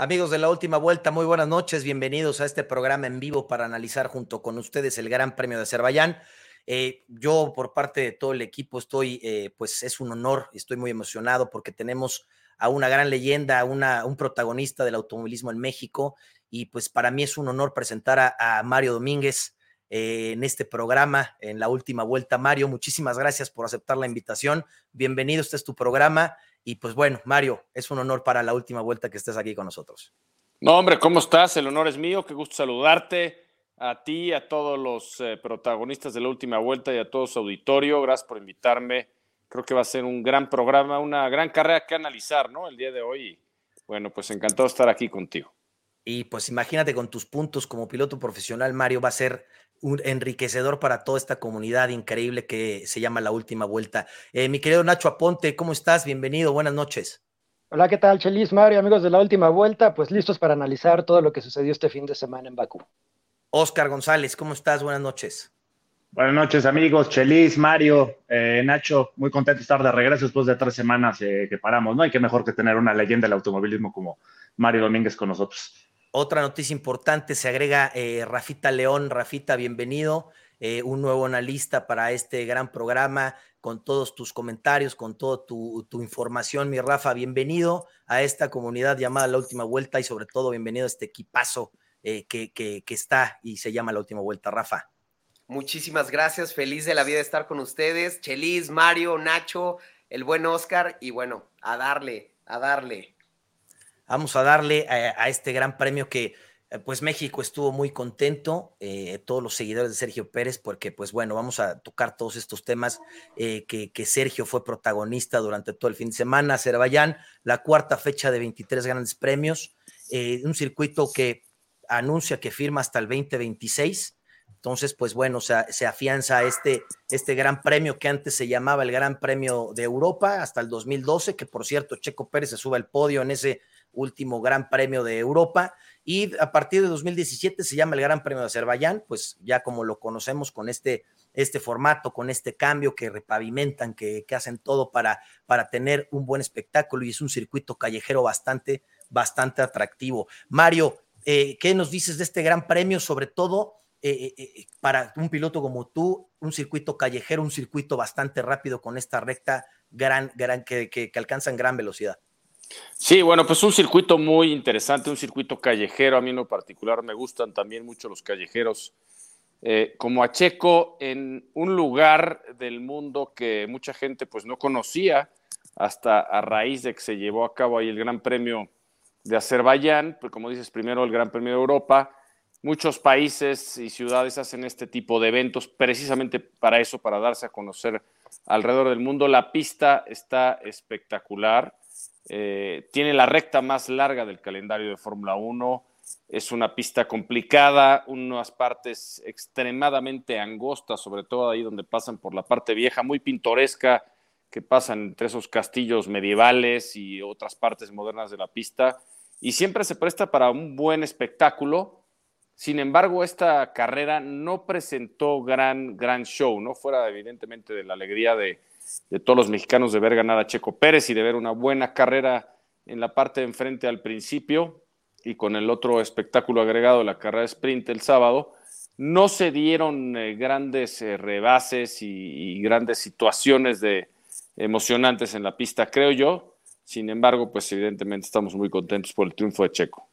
Amigos de la última vuelta, muy buenas noches, bienvenidos a este programa en vivo para analizar junto con ustedes el Gran Premio de Azerbaiyán. Eh, yo por parte de todo el equipo estoy, eh, pues es un honor, estoy muy emocionado porque tenemos a una gran leyenda, una, un protagonista del automovilismo en México y pues para mí es un honor presentar a, Mario Domínguez eh, en este programa, en la última vuelta. Mario, muchísimas gracias por aceptar la invitación. Bienvenido, este es tu programa y pues bueno, Mario, es un honor para la última vuelta que estés aquí con nosotros. No, hombre, ¿cómo estás? El honor es mío, qué gusto saludarte a ti, a todos los eh, protagonistas de la última vuelta y a todo su auditorio. Gracias por invitarme. Creo que va a ser un gran programa, una gran carrera que analizar, ¿no? El día de hoy. Bueno, pues encantado de estar aquí contigo. Y pues imagínate con tus puntos como piloto profesional, Mario, va a ser un enriquecedor para toda esta comunidad increíble que se llama La Última Vuelta. Eh, mi querido Nacho Aponte, ¿cómo estás? Bienvenido, buenas noches. Hola, ¿qué tal, Chelis, Mario, amigos de La Última Vuelta? Pues listos para analizar todo lo que sucedió este fin de semana en Bakú. Oscar González, ¿cómo estás? Buenas noches. Buenas noches, amigos. Chelis, Mario, eh, Nacho, muy contento de estar de regreso después de tres semanas eh, que paramos, ¿no? hay qué mejor que tener una leyenda del automovilismo como Mario Domínguez con nosotros. Otra noticia importante, se agrega eh, Rafita León. Rafita, bienvenido. Eh, un nuevo analista para este gran programa, con todos tus comentarios, con toda tu, información, mi Rafa. Bienvenido a esta comunidad llamada La Última Vuelta y sobre todo bienvenido a este equipazo eh, que, que, está y se llama La Última Vuelta. Rafa. Muchísimas gracias, feliz de la vida de estar con ustedes. Chelis, Mario, Nacho, el buen Oscar y bueno, a darle, a darle. Vamos a darle a, este gran premio que eh, pues México estuvo muy contento, eh, todos los seguidores de Sergio Pérez, porque pues bueno, vamos a tocar todos estos temas eh, que, Sergio fue protagonista durante todo el fin de semana. Azerbaiyán, la cuarta fecha de 23 grandes premios, un circuito que anuncia que firma hasta el 2026. Entonces, pues bueno, se afianza este, este gran premio que antes se llamaba el Gran Premio de Europa hasta el 2012, que por cierto, Checo Pérez se sube al podio en ese último Gran Premio de Europa. Y a partir de 2017 se llama el Gran Premio de Azerbaiyán, pues ya como lo conocemos con este, este formato, con este cambio que repavimentan, que, hacen todo para, para tener un buen espectáculo y es un circuito callejero bastante, bastante atractivo. Mario, eh, ¿qué nos dices de este Gran Premio? Sobre todo eh, eh, para un piloto como tú, un circuito callejero, un circuito bastante rápido con esta recta gran, gran, que, que, que alcanzan gran velocidad. Sí, bueno, pues un circuito muy interesante, un circuito callejero. A mí en lo particular me gustan también mucho los callejeros. Eh, como a Checo en un lugar del mundo que mucha gente pues no conocía hasta a raíz de que se llevó a cabo ahí el Gran Premio de Azerbaiyán, pues como dices, primero el Gran Premio de Europa. Muchos países y ciudades hacen este tipo de eventos precisamente para eso, para darse a conocer alrededor del mundo. La pista está espectacular eh, tiene la recta más larga del calendario de Fórmula 1. Es una pista complicada, unas partes extremadamente angostas, sobre todo ahí donde pasan por la parte vieja, muy pintoresca, que pasan entre esos castillos medievales y otras partes modernas de la pista. Y siempre se presta para un buen espectáculo. Sin embargo, esta carrera no presentó gran, gran show, ¿no? Fuera evidentemente de la alegría de, de todos los mexicanos de ver ganar a Checo Pérez y de ver una buena carrera en la parte de enfrente al principio y con el otro espectáculo agregado, la carrera de sprint el sábado, no se dieron eh, grandes eh, rebases y, grandes situaciones de, emocionantes en la pista, creo yo. Sin embargo, pues evidentemente estamos muy contentos por el triunfo de Checo.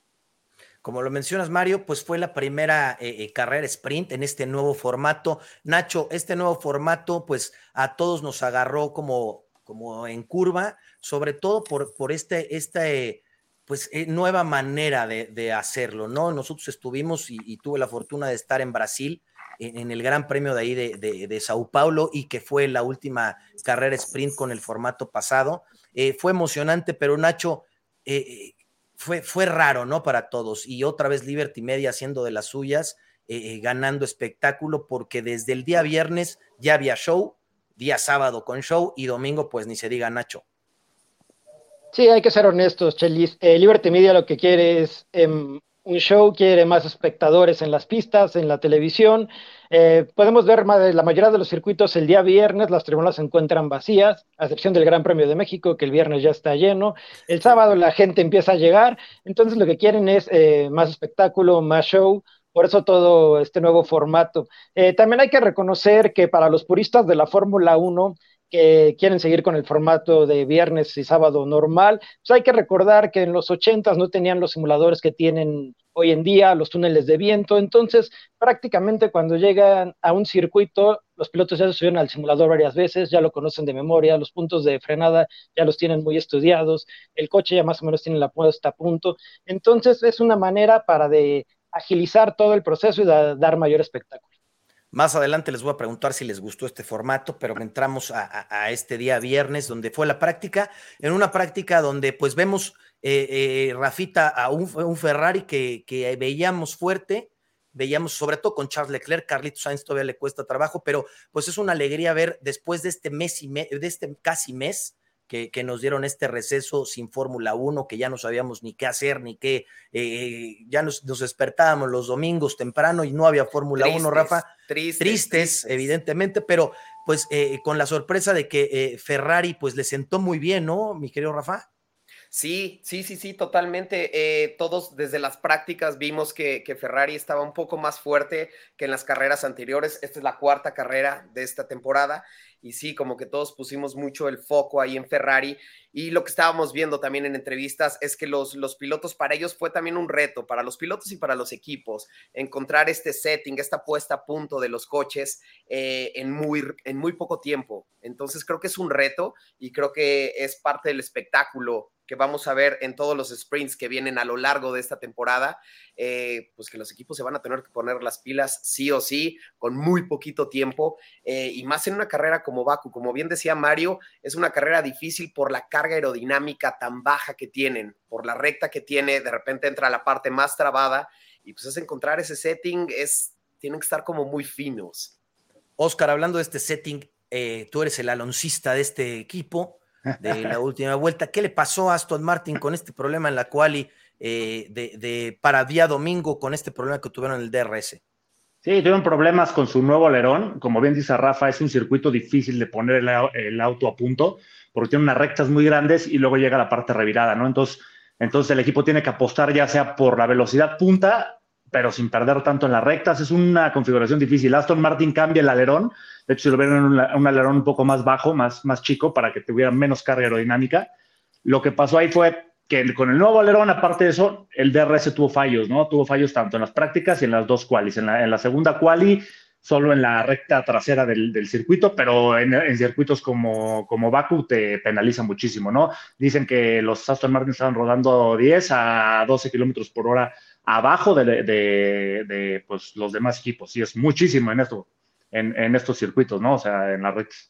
Como lo mencionas, Mario, pues fue la primera eh, eh, carrera sprint en este nuevo formato. Nacho, este nuevo formato, pues a todos nos agarró como, como en curva, sobre todo por, por este, esta eh, pues, nueva manera de, hacerlo, ¿no? Nosotros estuvimos y, tuve la fortuna de estar en Brasil en, el Gran Premio de ahí de, de, Sao Paulo y que fue la última carrera sprint con el formato pasado. fue emocionante, pero Nacho, fue, fue raro, ¿no? Para todos. Y otra vez Liberty Media haciendo de las suyas, eh, eh, ganando espectáculo, porque desde el día viernes ya había show, día sábado con show y domingo, pues ni se diga Nacho. Sí, hay que ser honestos, Chelis. Eh, Liberty Media lo que quiere es em, un show, quiere más espectadores en las pistas, en la televisión. Eh, podemos ver la mayoría de los circuitos el día viernes, las tribunas se encuentran vacías, a excepción del Gran Premio de México, que el viernes ya está lleno. El sábado la gente empieza a llegar, entonces lo que quieren es eh, más espectáculo, más show, por eso todo este nuevo formato. Eh, también hay que reconocer que para los puristas de la Fórmula 1, que quieren seguir con el formato de viernes y sábado normal, pues hay que recordar que en los 80 no tenían los simuladores que tienen hoy en día, los túneles de viento, entonces prácticamente cuando llegan a un circuito, los pilotos ya se subieron al simulador varias veces, ya lo conocen de memoria, los puntos de frenada ya los tienen muy estudiados, el coche ya más o menos tiene la puesta a punto, entonces es una manera para de agilizar todo el proceso y dar mayor espectáculo. Más adelante les voy a preguntar si les gustó este formato, pero entramos a, este día viernes donde fue la práctica, en una práctica donde pues vemos, eh, eh, Rafita, a un, Ferrari que, veíamos fuerte, veíamos sobre todo con Charles Leclerc, Carlitos Sainz todavía le cuesta trabajo, pero pues es una alegría ver después de este mes y de este casi mes, que, nos dieron este receso sin Fórmula 1, que ya no sabíamos ni qué hacer, ni qué, eh, ya nos, despertábamos los domingos temprano y no había Fórmula 1, Rafa. Tristes, evidentemente, pero pues eh, con la sorpresa de que eh, Ferrari pues le sentó muy bien, ¿no, mi querido Rafa? Sí, sí, sí, sí, totalmente. todos desde las prácticas vimos que, que, Ferrari estaba un poco más fuerte que en las carreras anteriores. Esta es la cuarta carrera de esta temporada y sí, como que todos pusimos mucho el foco ahí en Ferrari y lo que estábamos viendo también en entrevistas es que los, los pilotos, para ellos fue también un reto, para los pilotos y para los equipos, encontrar este setting, esta puesta a punto de los coches eh, en, muy, en muy poco tiempo. Entonces creo que es un reto y creo que es parte del espectáculo que vamos a ver en todos los sprints que vienen a lo largo de esta temporada, eh, pues que los equipos se van a tener que poner las pilas sí o sí, con muy poquito tiempo, eh, y más en una carrera como Baku. Como bien decía Mario, es una carrera difícil por la carga aerodinámica tan baja que tienen, por la recta que tiene, de repente entra la parte más trabada, y pues es encontrar ese setting, es, tienen que estar como muy finos. Oscar, hablando de este setting, eh, tú eres el aloncista de este equipo de la última vuelta. ¿Qué le pasó a Aston Martin con este problema en la quali eh, de, para día domingo, con este problema que tuvieron en el DRS? Sí, tuvieron problemas con su nuevo alerón. Como bien dice Rafa, es un circuito difícil de poner el, auto a punto porque tiene unas rectas muy grandes y luego llega la parte revirada, ¿no? Entonces, entonces el equipo tiene que apostar ya sea por la velocidad punta, pero sin perder tanto en las rectas. Es una configuración difícil. Aston Martin cambia el alerón de hecho, lo vieron un, un alerón un poco más bajo, más, más chico, para que tuviera menos carga aerodinámica. Lo que pasó ahí fue que con el nuevo alerón, aparte de eso, el DRS tuvo fallos, ¿no? Tuvo fallos tanto en las prácticas y en las dos qualis. En la, en la segunda quali, solo en la recta trasera del, del circuito, pero en, en, circuitos como, como Baku te penaliza muchísimo, ¿no? Dicen que los Aston Martin estaban rodando 10 a 12 kilómetros por hora abajo de, de, de, pues, los demás equipos, y es muchísimo en esto en, estos circuitos, ¿no? O sea, en las redes.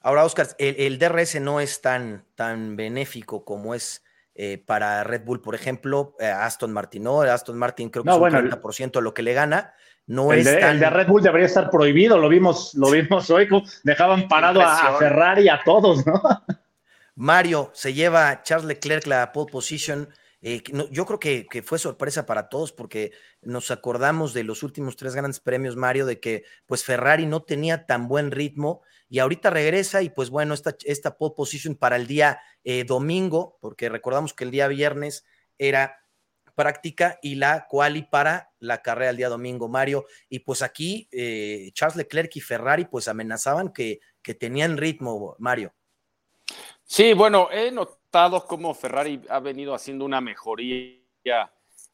Ahora, Oscar, el, DRS no es tan, tan benéfico como es eh, para Red Bull, por ejemplo, eh, Aston Martin, ¿no? Aston Martin creo que es un 40% de lo que le gana. No el, es de, el de Red Bull debería estar prohibido, lo vimos, lo vimos hoy, dejaban parado a, Ferrari y a todos, ¿no? Mario se lleva Charles Leclerc la pole position eh, yo creo que, fue sorpresa para todos porque nos acordamos de los últimos tres grandes premios, Mario, de que pues Ferrari no tenía tan buen ritmo y ahorita regresa y pues bueno, esta, esta pole position para el día eh, domingo, porque recordamos que el día viernes era práctica y la quali para la carrera el día domingo, Mario. Y pues aquí eh, Charles Leclerc y Ferrari pues amenazaban que, que tenían ritmo, Mario. Sí, bueno, he notado cómo Ferrari ha venido haciendo una mejoría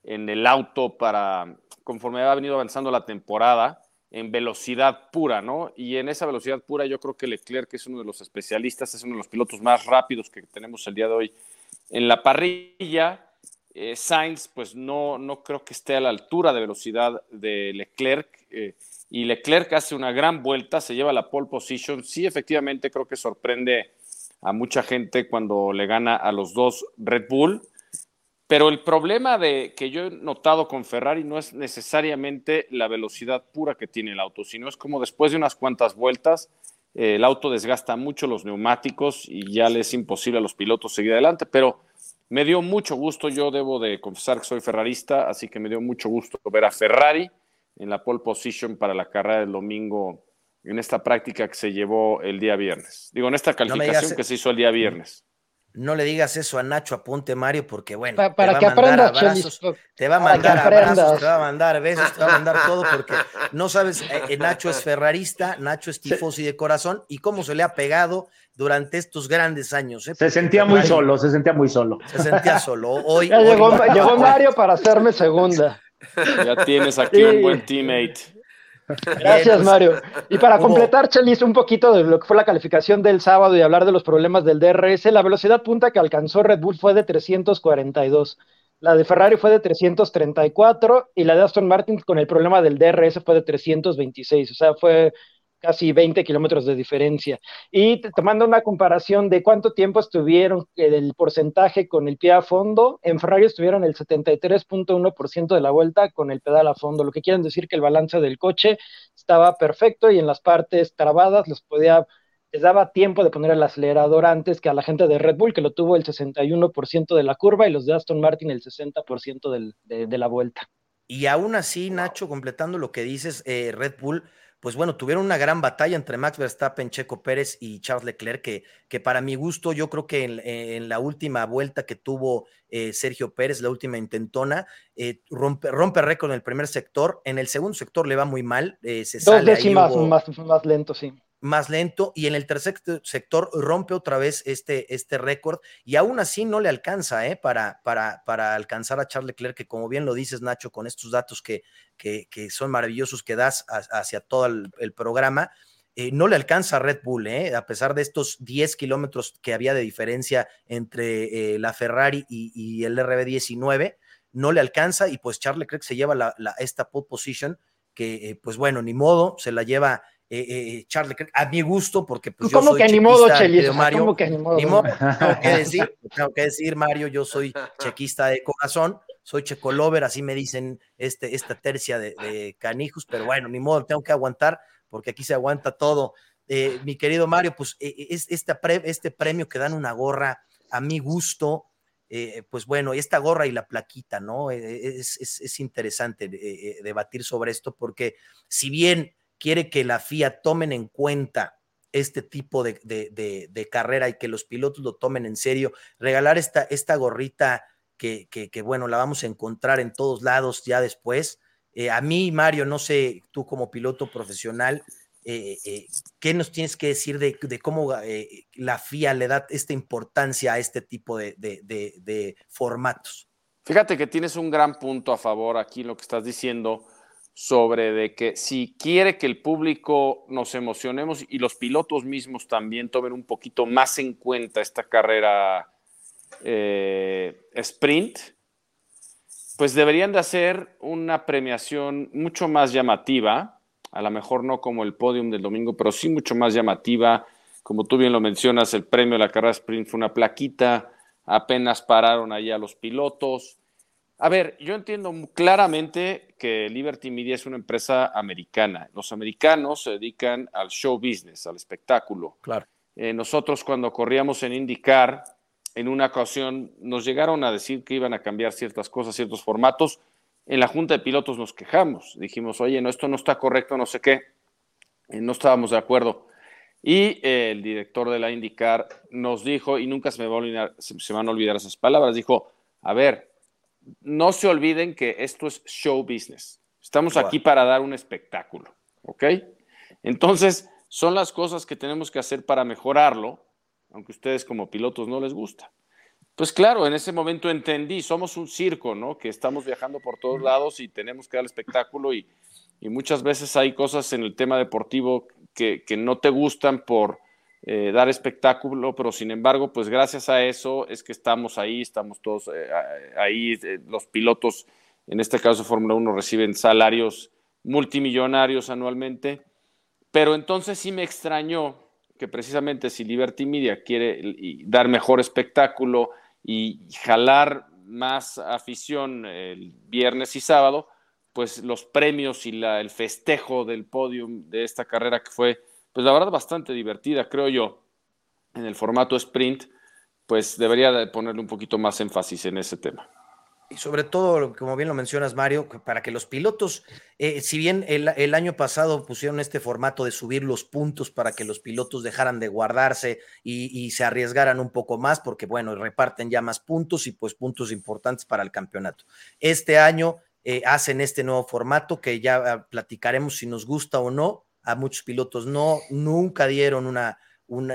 en el auto para conforme ha venido avanzando la temporada en velocidad pura, ¿no? Y en esa velocidad pura yo creo que Leclerc, es uno de los especialistas, es uno de los pilotos más rápidos que tenemos el día de hoy en la parrilla. Eh, Sainz, pues no, no creo que esté a la altura de velocidad de Leclerc. Eh, y Leclerc hace una gran vuelta, se lleva la pole position. Sí, efectivamente, creo que sorprende a mucha gente cuando le gana a los dos Red Bull. Pero el problema de que yo he notado con Ferrari no es necesariamente la velocidad pura que tiene el auto, sino es como después de unas cuantas vueltas eh, el auto desgasta mucho los neumáticos y ya le es imposible a los pilotos seguir adelante. Pero me dio mucho gusto, yo debo de confesar que soy ferrarista, así que me dio mucho gusto ver a Ferrari en la pole position para la carrera del domingo en esta práctica que se llevó el día viernes. Digo, en esta calificación que se hizo el día viernes. No le digas eso a Nacho Apunte, Mario, porque bueno, para que aprenda abrazos, te va a mandar abrazos, te va a mandar besos, te va a mandar todo, porque no sabes, eh, eh, Nacho es ferrarista, Nacho es tifosi de corazón, y cómo se le ha pegado durante estos grandes años. ¿eh? Se sentía muy solo, se sentía muy solo. Se sentía solo. Hoy, llegó, Mario para hacerme segunda. Ya tienes aquí un buen teammate. Gracias, pues, Mario. Y para completar, Chelis, un poquito de lo que fue la calificación del sábado y hablar de los problemas del DRS, la velocidad punta que alcanzó Red Bull fue de 342. La de Ferrari fue de 334 y la de Aston Martin con el problema del DRS fue de 326. O sea, fue casi 20 kilómetros de diferencia. Y tomando una comparación de cuánto tiempo estuvieron el porcentaje con el pie a fondo, en Ferrari estuvieron el 73.1% de la vuelta con el pedal a fondo, lo que quieren decir que el balance del coche estaba perfecto y en las partes trabadas les podía les daba tiempo de poner el acelerador antes que a la gente de Red Bull, que lo tuvo el 61% de la curva, y los de Aston Martin el 60% de, la vuelta. Y aún así, Nacho, completando lo que dices, eh, Red Bull pues bueno, tuvieron una gran batalla entre Max Verstappen, Checo Pérez y Charles Leclerc, que, que para mi gusto, yo creo que en, la última vuelta que tuvo eh, Sergio Pérez, la última intentona, eh, rompe, rompe récord en el primer sector, en el segundo sector le va muy mal, eh, se Dos décimas más, más lento, sí más lento y en el tercer sector rompe otra vez este, este récord y aún así no le alcanza ¿eh? para, para, para, alcanzar a Charles Leclerc, que como bien lo dices Nacho, con estos datos que, que, son maravillosos que das hacia todo el, programa, eh, no le alcanza a Red Bull, ¿eh? a pesar de estos 10 kilómetros que había de diferencia entre la Ferrari y, el RB19, no le alcanza y pues Charles Leclerc se lleva esta pole position que pues bueno, ni modo, se la lleva eh, eh, Charles Leclerc, a mi gusto, porque pues yo soy que ni modo, Mario, ¿Cómo que ni modo? tengo, que decir, tengo que decir, Mario, yo soy chequista de corazón, soy checolover, así me dicen este, esta tercia de, canijos, pero bueno, ni modo, tengo que aguantar, porque aquí se aguanta todo. Eh, mi querido Mario, pues es, este, este premio que dan una gorra a mi gusto, pues bueno, esta gorra y la plaquita, ¿no? Es, es, es interesante debatir sobre esto porque si bien quiere que la FIA tomen en cuenta este tipo de, carrera y que los pilotos lo tomen en serio. Regalar esta, esta gorrita que, que, bueno, la vamos a encontrar en todos lados ya después. Eh, a mí, Mario, no sé, tú como piloto profesional, eh, eh, ¿qué nos tienes que decir de, cómo la FIA le da esta importancia a este tipo de formatos? Fíjate que tienes un gran punto a favor aquí en lo que estás diciendo sobre de que si quiere que el público nos emocionemos y los pilotos mismos también tomen un poquito más en cuenta esta carrera eh, sprint, pues deberían de hacer una premiación mucho más llamativa, a lo mejor no como el podium del domingo, pero sí mucho más llamativa. Como tú bien lo mencionas, el premio de la carrera sprint fue una plaquita, apenas pararon ahí a los pilotos. A ver, yo entiendo claramente que Liberty Media es una empresa americana. Los americanos se dedican al show business, al espectáculo. Claro. Eh, nosotros cuando corríamos en IndyCar, en una ocasión nos llegaron a decir que iban a cambiar ciertas cosas, ciertos formatos. En la junta de pilotos nos quejamos. Dijimos, oye, no, esto no está correcto, no sé qué. Eh, no estábamos de acuerdo. Y eh, el director de la IndyCar nos dijo, y nunca se me, se me van a olvidar esas palabras, dijo, a ver, no se olviden que esto es show business. Estamos aquí para dar un espectáculo, ¿ok? Entonces, son las cosas que tenemos que hacer para mejorarlo, aunque ustedes como pilotos no les gusta. Pues claro, en ese momento entendí, somos un circo, ¿no? Que estamos viajando por todos lados y tenemos que dar espectáculo y, muchas veces hay cosas en el tema deportivo que no te gustan por eh, dar espectáculo, pero sin embargo, pues gracias a eso es que estamos ahí, estamos todos eh, ahí, eh, los pilotos, en este caso Fórmula 1, reciben salarios multimillonarios anualmente, pero entonces sí me extrañó que precisamente si Liberty Media quiere dar mejor espectáculo y jalar más afición el viernes y sábado, pues los premios y la, el festejo del podium de esta carrera que fue pues la verdad bastante divertida, creo yo, en el formato sprint, pues debería de ponerle un poquito más énfasis en ese tema. Y sobre todo, como bien lo mencionas, Mario, para que los pilotos, eh, si bien el, año pasado pusieron este formato de subir los puntos para que los pilotos dejaran de guardarse y, se arriesgaran un poco más, porque bueno, reparten ya más puntos y pues puntos importantes para el campeonato. Este año eh, hacen este nuevo formato que ya ah, platicaremos si nos gusta o no. A muchos pilotos no, nunca dieron una,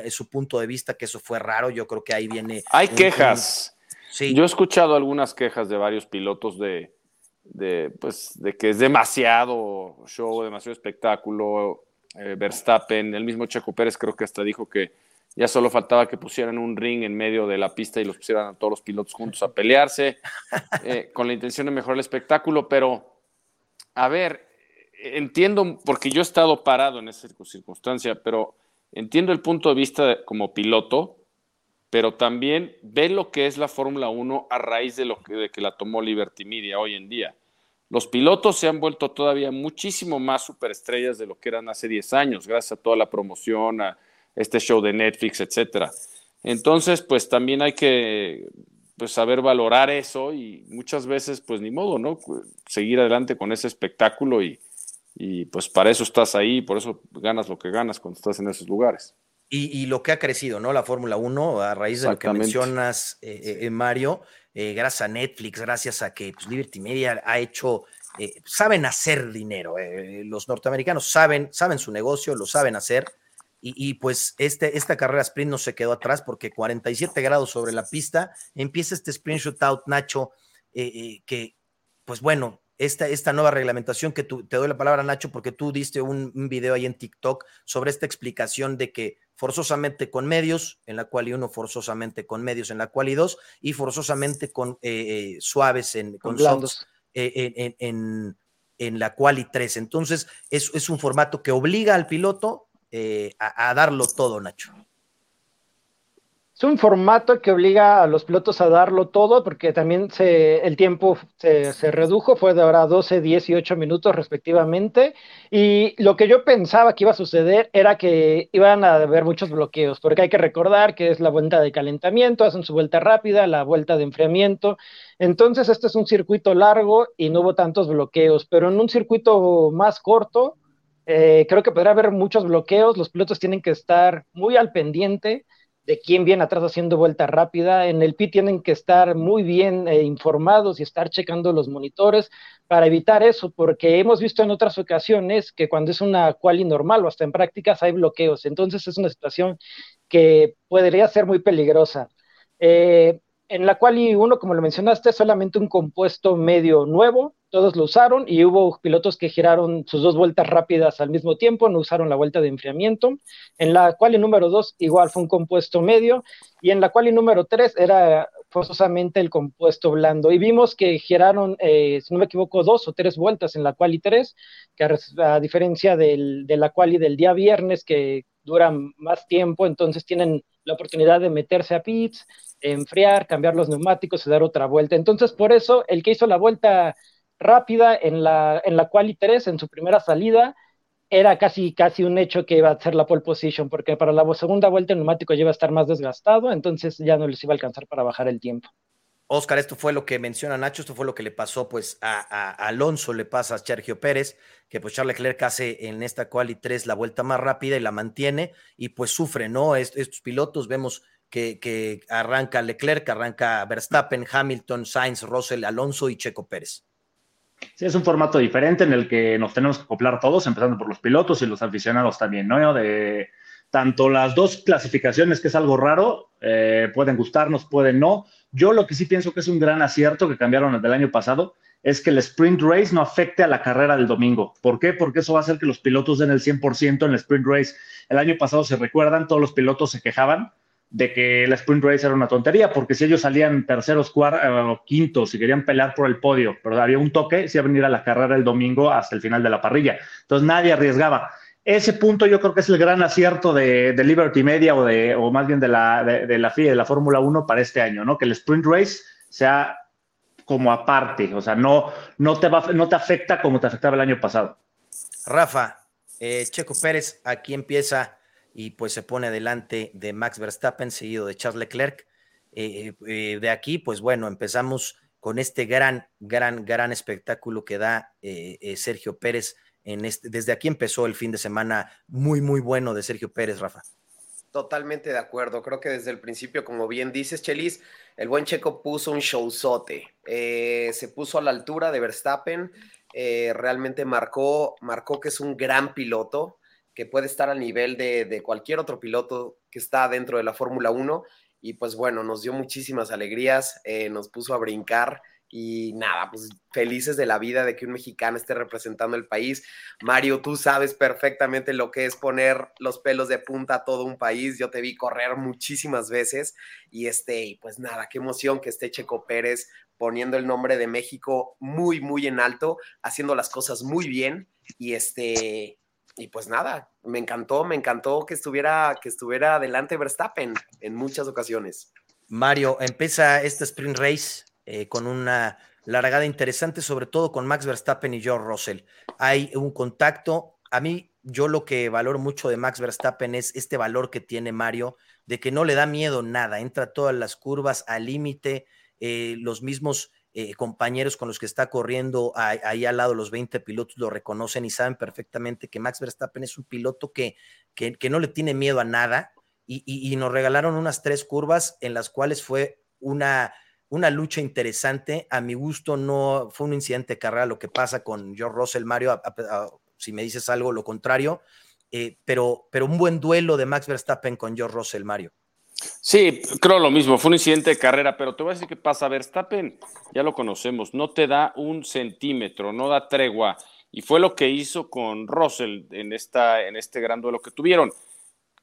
su punto de vista, que eso fue raro. Yo creo que ahí viene. Hay quejas. Yo he escuchado algunas quejas de varios pilotos de, pues, de que es demasiado show, demasiado espectáculo. Eh, Verstappen, el mismo Checo Pérez creo que hasta dijo que ya solo faltaba que pusieran un ring en medio de la pista y los pusieran a todos los pilotos juntos a pelearse, eh, con la intención de mejorar el espectáculo, pero a ver, entiendo, porque yo he estado parado en esa circunstancia, pero entiendo el punto de vista como piloto, pero también ve lo que es la Fórmula 1 a raíz de, lo que, que la tomó Liberty Media hoy en día. Los pilotos se han vuelto todavía muchísimo más superestrellas de lo que eran hace 10 años, gracias a toda la promoción, a este show de Netflix, etcétera. Entonces, pues también hay que pues, saber valorar eso y muchas veces, pues ni modo, ¿no? Seguir adelante con ese espectáculo y, y pues para eso estás ahí, por eso ganas lo que ganas cuando estás en esos lugares. Y, lo que ha crecido, ¿no? La Fórmula 1, a raíz de lo que mencionas, eh, eh, Mario, eh, gracias a Netflix, gracias a que pues, Liberty Media ha hecho, saben hacer dinero. los norteamericanos saben, saben su negocio, lo saben hacer. Y, pues este, esta carrera sprint no se quedó atrás porque 47 grados sobre la pista, empieza este sprint shootout, Nacho, que pues bueno, esta, esta nueva reglamentación que tú, te doy la palabra, Nacho, porque tú diste un, video ahí en TikTok sobre esta explicación de que forzosamente con medios, en la cual y uno, forzosamente con medios, en la cual y dos, y forzosamente con eh, eh, suaves, en, con, eh, en, en, la cual y tres. Entonces, es, es un formato que obliga al piloto a darlo todo, Nacho. Es un formato que obliga a los pilotos a darlo todo, porque también el tiempo se, redujo, fue de ahora 12, 10 y 8 minutos respectivamente. Y lo que yo pensaba que iba a suceder era que iban a haber muchos bloqueos, porque hay que recordar que es la vuelta de calentamiento, hacen su vuelta rápida, la vuelta de enfriamiento. Entonces, este es un circuito largo y no hubo tantos bloqueos, pero en un circuito más corto, eh, creo que podrá haber muchos bloqueos. Los pilotos tienen que estar muy al pendiente de quién viene atrás haciendo vuelta rápida. En el pit tienen que estar muy bien eh, informados y estar checando los monitores para evitar eso, porque hemos visto en otras ocasiones que cuando es una quali normal o hasta en prácticas hay bloqueos. Entonces es una situación que podría ser muy peligrosa. Eh, en la quali 1, como lo mencionaste, solamente un compuesto medio nuevo, todos lo usaron y hubo pilotos que giraron sus dos vueltas rápidas al mismo tiempo, no usaron la vuelta de enfriamiento. En la quali número 2 igual fue un compuesto medio y en la quali número 3 era forzosamente el compuesto blando y vimos que giraron, eh, si no me equivoco, dos o tres vueltas en la quali 3, que a, diferencia del, de la quali del día viernes que duran más tiempo, entonces tienen la oportunidad de meterse a pits, enfriar, cambiar los neumáticos y dar otra vuelta. Entonces, por eso, el que hizo la vuelta rápida en la, en la quali 3, en su primera salida, era casi, casi un hecho que iba a ser la pole position, porque para la segunda vuelta el neumático ya iba a estar más desgastado, entonces ya no les iba a alcanzar para bajar el tiempo. Oscar, esto fue lo que menciona Nacho, esto fue lo que le pasó pues a, Alonso, le pasa a Sergio Pérez, que pues Charles Leclerc hace en esta quali 3 la vuelta más rápida y la mantiene y pues sufre, ¿no? estos pilotos vemos que, que arranca Leclerc, arranca Verstappen, Hamilton, Sainz, Russell, Alonso y Checo Pérez. Sí, es un formato diferente en el que nos tenemos que acoplar todos, empezando por los pilotos y los aficionados también, ¿no? Tanto las dos clasificaciones, que es algo raro, eh, pueden gustarnos, pueden no. Yo lo que sí pienso que es un gran acierto que cambiaron del año pasado es que el sprint race no afecte a la carrera del domingo. ¿Por qué? Porque eso va a hacer que los pilotos den el 100% en el sprint race. El año pasado, se recuerdan, todos los pilotos se quejaban de que la sprint race era una tontería, porque si ellos salían terceros, cuartos eh, quintos y querían pelear por el podio, pero había un toque, se iba a venir a la carrera el domingo hasta el final de la parrilla. Entonces nadie arriesgaba. Ese punto yo creo que es el gran acierto de, Liberty Media o, de, más bien de la, de, la FIA, de la Fórmula 1 para este año, ¿no? Que el sprint race sea como aparte, o sea, no, no, te, no te afecta como te afectaba el año pasado. Rafa, eh, Checo Pérez, aquí empieza y pues se pone delante de Max Verstappen, seguido de Charles Leclerc. Eh, eh, de aquí, pues bueno, empezamos con este gran, gran, gran espectáculo que da Sergio Pérez. Este, desde aquí empezó el fin de semana muy, muy bueno de Sergio Pérez, Rafa. Totalmente de acuerdo. Creo que desde el principio, como bien dices, Chelis, el buen Checo puso un showzote. Eh, se puso a la altura de Verstappen. Eh, realmente marcó, marcó que es un gran piloto, que puede estar al nivel de, de cualquier otro piloto que está dentro de la Fórmula 1. Y pues bueno, nos dio muchísimas alegrías, eh, nos puso a brincar y nada, pues felices de la vida de que un mexicano esté representando el país. Mario, tú sabes perfectamente lo que es poner los pelos de punta a todo un país. Yo te vi correr muchísimas veces y este, pues nada, qué emoción que esté Checo Pérez poniendo el nombre de México muy, muy en alto, haciendo las cosas muy bien y este, y pues nada, me encantó, me encantó que estuviera, que estuviera adelante Verstappen en muchas ocasiones. Mario, empieza este sprint race eh, con una largada interesante, sobre todo con Max Verstappen y George Russell. Hay un contacto. A mí, yo lo que valoro mucho de Max Verstappen es este valor que tiene Mario, de que no le da miedo nada, entra todas las curvas al límite, eh, los mismos eh, compañeros con los que está corriendo ahí, al lado, los 20 pilotos lo reconocen y saben perfectamente que Max Verstappen es un piloto que, que, no le tiene miedo a nada y, y nos regalaron unas tres curvas en las cuales fue una una lucha interesante. A mi gusto no fue un incidente de carrera lo que pasa con George Russell, Mario, si me dices algo lo contrario, eh, pero, pero un buen duelo de Max Verstappen con George Russell, Mario. Sí, creo lo mismo, fue un incidente de carrera, pero te voy a decir qué pasa. Verstappen, ya lo conocemos, no te da un centímetro, no da tregua, y fue lo que hizo con Russell en, esta, en este gran duelo que tuvieron.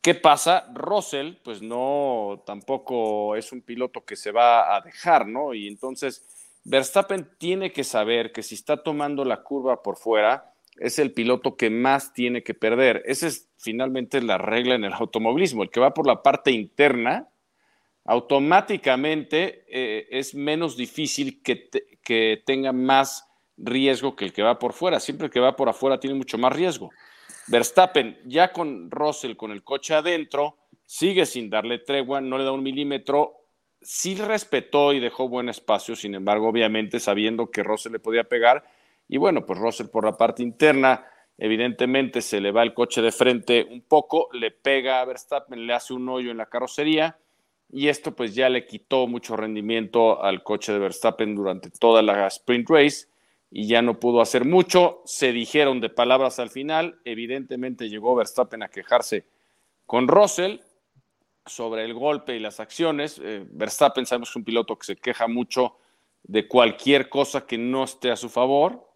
¿Qué pasa? Russell, pues no, tampoco es un piloto que se va a dejar, ¿no? Y entonces Verstappen tiene que saber que si está tomando la curva por fuera, es el piloto que más tiene que perder. Esa es finalmente la regla en el automovilismo. El que va por la parte interna, automáticamente eh, es menos difícil que, que tenga más riesgo que el que va por fuera. Siempre que va por afuera tiene mucho más riesgo. Verstappen, ya con Russell, con el coche adentro, sigue sin darle tregua, no le da un milímetro, sí respetó y dejó buen espacio, sin embargo, obviamente sabiendo que Russell le podía pegar, y bueno, pues Russell por la parte interna, evidentemente se le va el coche de frente un poco, le pega a Verstappen, le hace un hoyo en la carrocería, y esto pues ya le quitó mucho rendimiento al coche de Verstappen durante toda la sprint race y ya no pudo hacer mucho. Se dijeron de palabras al final. Evidentemente llegó Verstappen a quejarse con Russell sobre el golpe y las acciones. Eh, Verstappen sabemos que es un piloto que se queja mucho de cualquier cosa que no esté a su favor.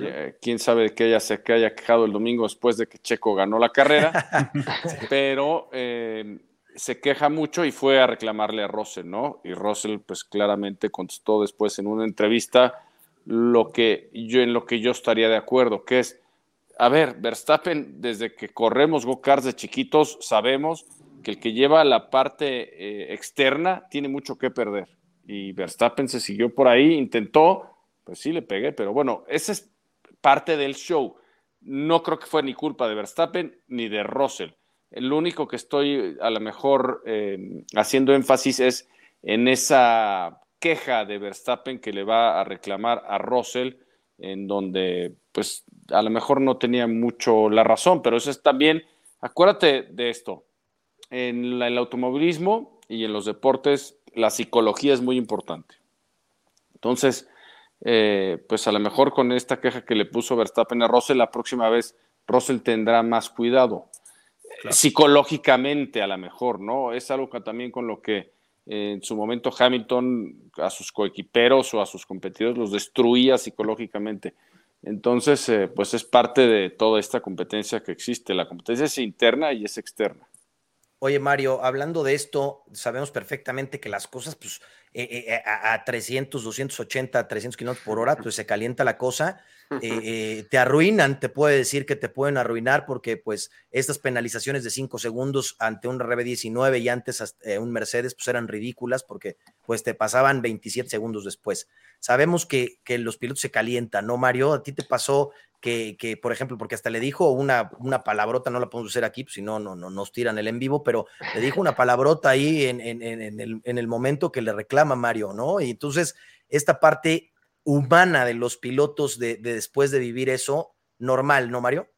Eh, quién sabe de que ella se que haya quejado el domingo después de que Checo ganó la carrera, pero eh, se queja mucho y fue a reclamarle a Russell, ¿no? Y Russell, pues claramente contestó después en una entrevista lo que yo, en lo que yo estaría de acuerdo, que es, a ver, Verstappen, desde que corremos go-karts de chiquitos, sabemos que el que lleva la parte eh, externa tiene mucho que perder. Y Verstappen se siguió por ahí, intentó, pues sí le pegué, pero bueno, esa es parte del show. No creo que fue ni culpa de Verstappen ni de Russell. El único que estoy a lo mejor eh, haciendo énfasis es en esa queja de Verstappen que le va a reclamar a Russell, en donde pues a lo mejor no tenía mucho la razón, pero eso es también, acuérdate de esto, en el automovilismo y en los deportes la psicología es muy importante. Entonces, eh, pues a lo mejor con esta queja que le puso Verstappen a Russell, la próxima vez Russell tendrá más cuidado. Psicológicamente a lo mejor, ¿no? Es algo que también con lo que en su momento Hamilton a sus coequiperos o a sus competidores los destruía psicológicamente. Entonces, eh, pues es parte de toda esta competencia que existe. La competencia es interna y es externa. Oye, Mario, hablando de esto, sabemos perfectamente que las cosas, pues, eh, eh, a, 300, 280, 300 kilómetros por hora, pues se calienta la cosa, te arruinan, te puede decir que te pueden arruinar porque, pues, estas penalizaciones de 5 segundos ante un RB19 y antes un Mercedes, pues eran ridículas porque, pues, te pasaban 27 segundos después. Sabemos que, que los pilotos se calientan, ¿no, Mario? ¿A ti te pasó que, por ejemplo, porque hasta le dijo una, una palabrota, no la podemos usar aquí, pues si no, no, no nos tiran el en vivo, pero le dijo una palabrota ahí en, en, el, en, el, momento que le reclama Mario, ¿no? Y entonces esta parte humana de los pilotos de, después de vivir eso, normal, ¿no, Mario?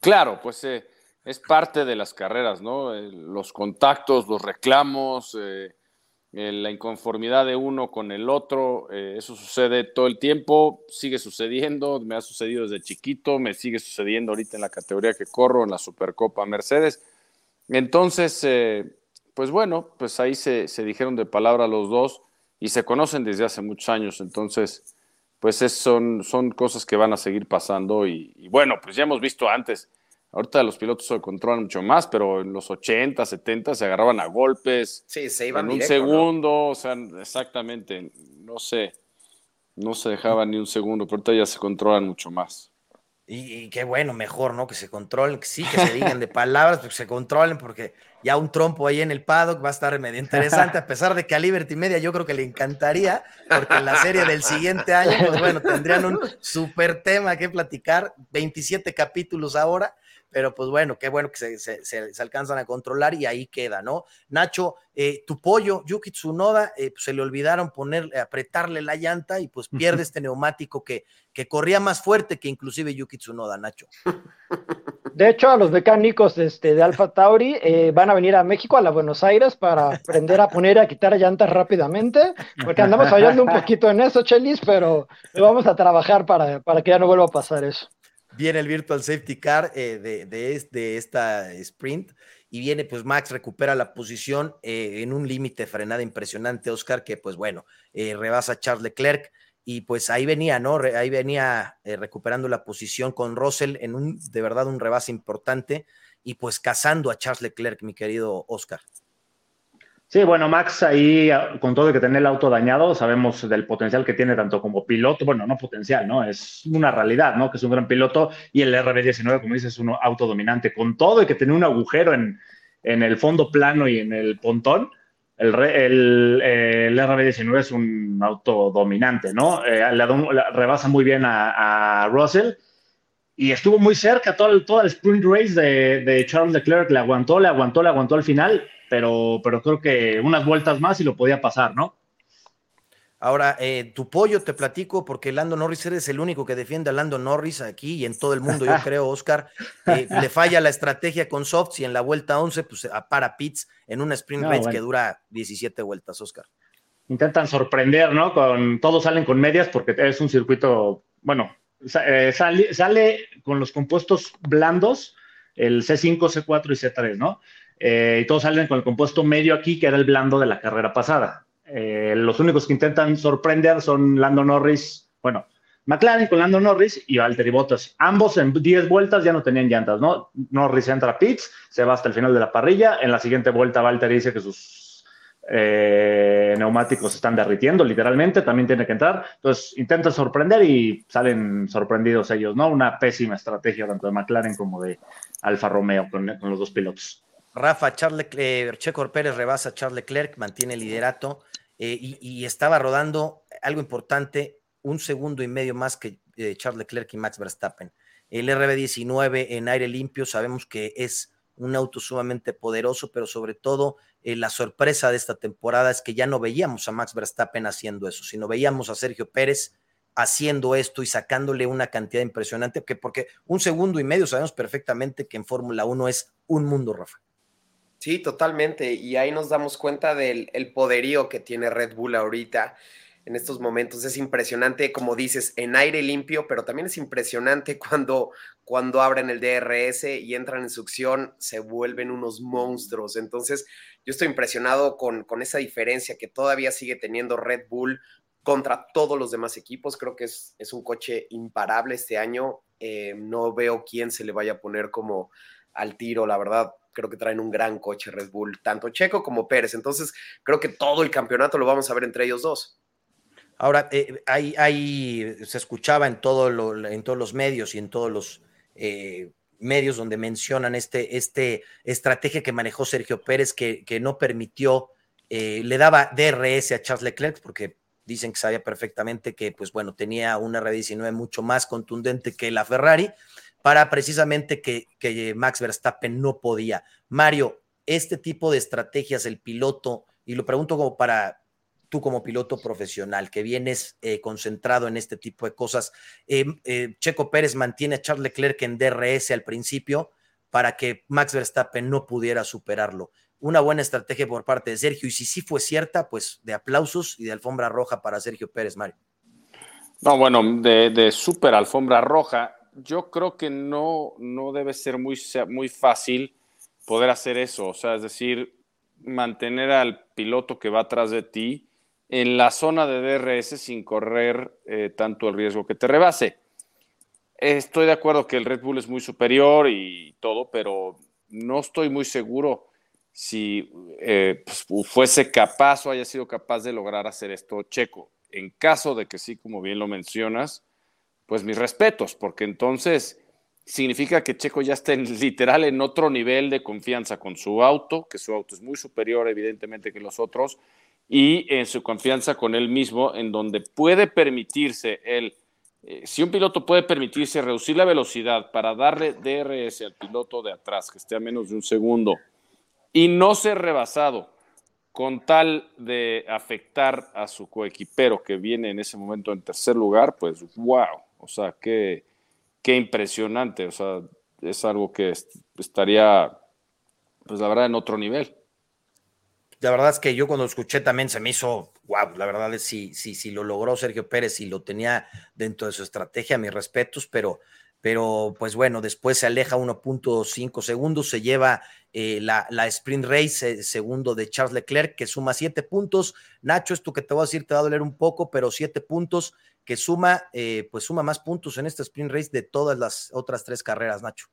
Claro, pues eh, es parte de las carreras, ¿no? Eh, los contactos, los reclamos, eh, la inconformidad de uno con el otro, eso sucede todo el tiempo, sigue sucediendo, me ha sucedido desde chiquito, me sigue sucediendo ahorita en la categoría que corro, en la Supercopa Mercedes. Entonces, pues bueno, pues ahí se, se dijeron de palabra los dos y se conocen desde hace muchos años, entonces, pues son, son cosas que van a seguir pasando y, bueno, pues ya hemos visto antes, ahorita los pilotos se controlan mucho más, pero en los 80, 70 se agarraban a golpes. Sí, se iban En un segundo, o sea, exactamente, no sé, no se dejaban ni un segundo, pero ahorita ya se controlan mucho más. Y, qué bueno, mejor, ¿no? Que se controlen, que sí, que se digan de palabras, pero que se controlen, porque ya un trompo ahí en el paddock va a estar medio interesante, a pesar de que a Liberty Media yo creo que le encantaría, porque en la serie del siguiente año, pues bueno, tendrían un súper tema que platicar, 27 capítulos ahora, pero pues bueno, qué bueno que se, alcanzan a controlar y ahí queda, ¿no? Nacho, eh, tu pollo, Yuki Tsunoda, eh, pues se le olvidaron poner, apretarle la llanta y pues pierde este neumático que, que corría más fuerte que inclusive Yuki Tsunoda, Nacho. De hecho, a los mecánicos este, de Alfa Tauri eh, van a venir a México, a la Buenos Aires, para aprender a poner y a quitar llantas rápidamente, porque andamos fallando un poquito en eso, Chelis, pero vamos a trabajar para, para que ya no vuelva a pasar eso viene el Virtual Safety Car eh, de, de, esta sprint y viene pues Max recupera la posición eh, en un límite frenada impresionante, Oscar, que pues bueno, eh, rebasa a Charles Leclerc y pues ahí venía, ¿no? Ahí venía recuperando la posición con Russell en un, de verdad, un rebase importante y pues cazando a Charles Leclerc, mi querido Oscar. Sí, bueno, Max ahí, ah, con todo de que tiene el auto dañado, sabemos del potencial que tiene tanto como piloto, bueno, no potencial, ¿no? Es una realidad, ¿no? Que es un gran piloto y el RB19, como dices, es un auto dominante. Con todo y que tiene un agujero en, el fondo plano y en el pontón, el, el, RB19 es un auto dominante, ¿no? Eh, rebasa muy bien a, Russell y estuvo muy cerca todo el, todo el sprint race de, de Charles Leclerc, le aguantó, le aguantó, le aguantó al final pero, pero creo que unas vueltas más y lo podía pasar, ¿no? Ahora, eh, tu pollo te platico porque Lando Norris eres el único que defiende a Lando Norris aquí y en todo el mundo, yo creo, Oscar. Eh, le falla la estrategia con Softs y en la vuelta 11, pues para Pitts en una sprint race que dura 17 vueltas, Oscar. Intentan sorprender, ¿no? Con, todos salen con medias porque es un circuito, bueno, eh, sale, sale con los compuestos blandos, el C5, C4 y C3, ¿no? Eh, y todos salen con el compuesto medio aquí, que era el blando de la carrera pasada. Eh, los únicos que intentan sorprender son Lando Norris, bueno, McLaren con Lando Norris y Valtteri Bottas. Ambos en 10 vueltas ya no tenían llantas, ¿no? Norris entra a pits, se va hasta el final de la parrilla. En la siguiente vuelta, Valtteri dice que sus eh, neumáticos están derritiendo, literalmente, también tiene que entrar. Entonces, intenta sorprender y salen sorprendidos ellos, ¿no? Una pésima estrategia tanto de McLaren como de Alfa Romeo con los dos pilotos. Rafa, Charles Checo Pérez rebasa a Charles Leclerc, mantiene el liderato eh, y, estaba rodando algo importante, un segundo y medio más que eh, Charles Leclerc y Max Verstappen. El RB19 en aire limpio sabemos que es un auto sumamente poderoso, pero sobre todo eh, la sorpresa de esta temporada es que ya no veíamos a Max Verstappen haciendo eso, sino veíamos a Sergio Pérez haciendo esto y sacándole una cantidad impresionante, que porque un segundo y medio sabemos perfectamente que en Fórmula 1 es un mundo, Rafa. Sí, totalmente. Y ahí nos damos cuenta del poderío que tiene Red Bull ahorita en estos momentos. Es impresionante, como dices, en aire limpio, pero también es impresionante cuando, cuando abren el DRS y entran en succión, se vuelven unos monstruos. Entonces, yo estoy impresionado con, con esa diferencia que todavía sigue teniendo Red Bull contra todos los demás equipos. Creo que es, es un coche imparable este año. Eh, no veo quién se le vaya a poner como al tiro, la verdad creo que traen un gran coche Red Bull, tanto Checo como Pérez. Entonces, creo que todo el campeonato lo vamos a ver entre ellos dos. Ahora, eh, ahí, se escuchaba en, todo en todos los medios y en todos los eh, medios donde mencionan este, este estrategia que manejó Sergio Pérez, que, que no permitió, eh, le daba DRS a Charles Leclerc, porque dicen que sabía perfectamente que, pues bueno, tenía una R19 mucho más contundente que la Ferrari para precisamente que, Max Verstappen no podía. Mario, este tipo de estrategias, el piloto, y lo pregunto como para tú como piloto profesional, que vienes eh, concentrado en este tipo de cosas. Em, eh, Checo Pérez mantiene a Charles Leclerc en DRS al principio para que Max Verstappen no pudiera superarlo. Una buena estrategia por parte de Sergio, y si sí fue cierta, pues de aplausos y de alfombra roja para Sergio Pérez, Mario. No, bueno, de, de super alfombra roja, yo creo que no, no debe ser muy, muy fácil poder hacer eso, o sea, es decir, mantener al piloto que va atrás de ti en la zona de DRS sin correr eh, tanto el riesgo que te rebase. Estoy de acuerdo que el Red Bull es muy superior y todo, pero no estoy muy seguro si eh, pues, fuese capaz o haya sido capaz de lograr hacer esto Checo. En caso de que sí, como bien lo mencionas, pues mis respetos, porque entonces significa que Checo ya está en, literal en otro nivel de confianza con su auto, que su auto es muy superior evidentemente que los otros, y en su confianza con él mismo, en donde puede permitirse él, eh, si un piloto puede permitirse reducir la velocidad para darle DRS al piloto de atrás, que esté a menos de un segundo, y no ser rebasado con tal de afectar a su coequipero que viene en ese momento en tercer lugar, pues wow, o sea, qué, qué impresionante, o sea, es algo que estaría, pues la verdad, en otro nivel. La verdad es que yo cuando escuché también se me hizo, wow, la verdad es si, si, si lo logró Sergio Pérez y lo tenía dentro de su estrategia, mis respetos, pero, pero pues bueno, después se aleja 1.5 segundos, se lleva eh, la, la, sprint race, eh, segundo de Charles Leclerc, que suma siete puntos. Nacho, esto que te voy a decir te va a doler un poco, pero siete puntos que suma, eh, pues suma más puntos en esta sprint race de todas las otras tres carreras, Nacho.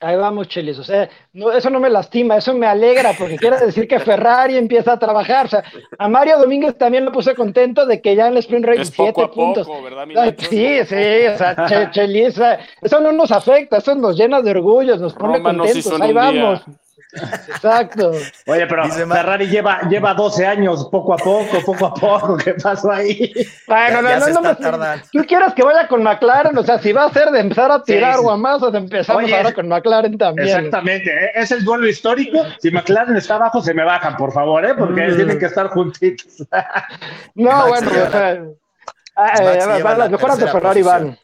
Ahí vamos, Chelis. O sea, no, eso no me lastima, eso me alegra, porque quiere decir que Ferrari empieza a trabajar. O sea, a Mario Domínguez también lo puse contento de que ya en el sprint race siete puntos. sí, sí, o sea, Chelis, eso no nos afecta, eso nos llena de orgullo, nos pone contentos. Ahí vamos. Exacto. Oye, pero Ferrari lleva, lleva 12 años, poco a poco, poco a poco. ¿Qué pasó ahí? Bueno, no, no, no, Tú quieres que vaya con McLaren, o sea, si va a ser de empezar a tirar más, o de empezamos ahora con McLaren también. Exactamente, ¿eh? es el duelo histórico. Si McLaren está abajo, se me bajan, por favor, ¿eh? porque mm. tienen que estar juntitos. no, bueno, o sea, eh, las mejoras de Ferrari van.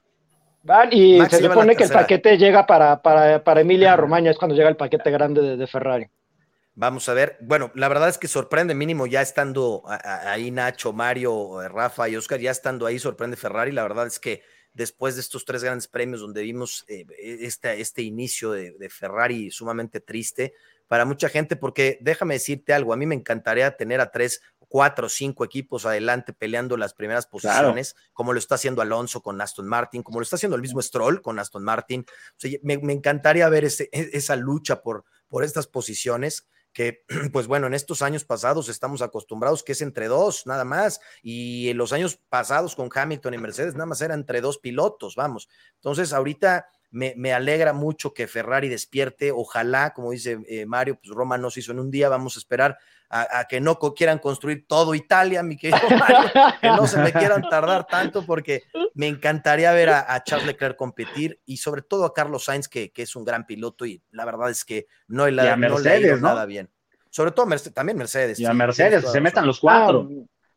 Van y se supone que el paquete llega para, para, para Emilia Romagna, es cuando llega el paquete grande de, Ferrari. Vamos a ver. Bueno, la verdad es que sorprende, mínimo ya estando ahí Nacho, Mario, Rafa y Oscar, ya estando ahí, sorprende Ferrari. La verdad es que después de estos tres grandes premios donde vimos eh, este, este inicio de, de, Ferrari sumamente triste para mucha gente, porque déjame decirte algo, a mí me encantaría tener a tres cuatro o cinco equipos adelante peleando las primeras posiciones, como lo está haciendo Alonso con Aston Martin, como lo está haciendo el mismo Stroll con Aston Martin. me, encantaría ver ese, e, esa lucha por, por estas posiciones que, pues bueno, en estos años pasados estamos acostumbrados que es entre dos, nada más, y en los años pasados con Hamilton y Mercedes nada más era entre dos pilotos, vamos. Entonces, ahorita me, me alegra mucho que Ferrari despierte, ojalá, como dice eh, Mario, pues Roma no se hizo en un día, vamos a esperar a, que no quieran construir todo Italia, mi querido Mario, que no se me quieran tardar tanto, porque me encantaría ver a, Charles Leclerc competir y sobre todo a Carlos Sainz, que, es un gran piloto y la verdad es que no, le ha ido nada bien. Sobre todo también Mercedes. Y a Mercedes, se metan los cuatro.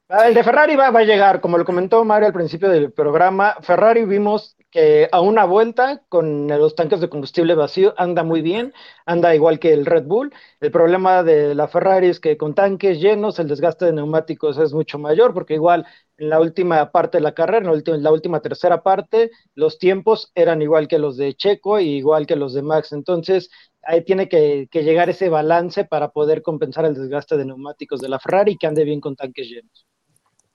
Ah, el de Ferrari va, va, a llegar, como lo comentó Mario al principio del programa, Ferrari vimos que a una vuelta con los tanques de combustible vacío anda muy bien, anda igual que el Red Bull. El problema de la Ferrari es que con tanques llenos el desgaste de neumáticos es mucho mayor, porque igual en la última parte de la carrera, en la última, en la última tercera parte, los tiempos eran igual que los de Checo y igual que los de Max. Entonces, ahí tiene que, que llegar ese balance para poder compensar el desgaste de neumáticos de la Ferrari que ande bien con tanques llenos.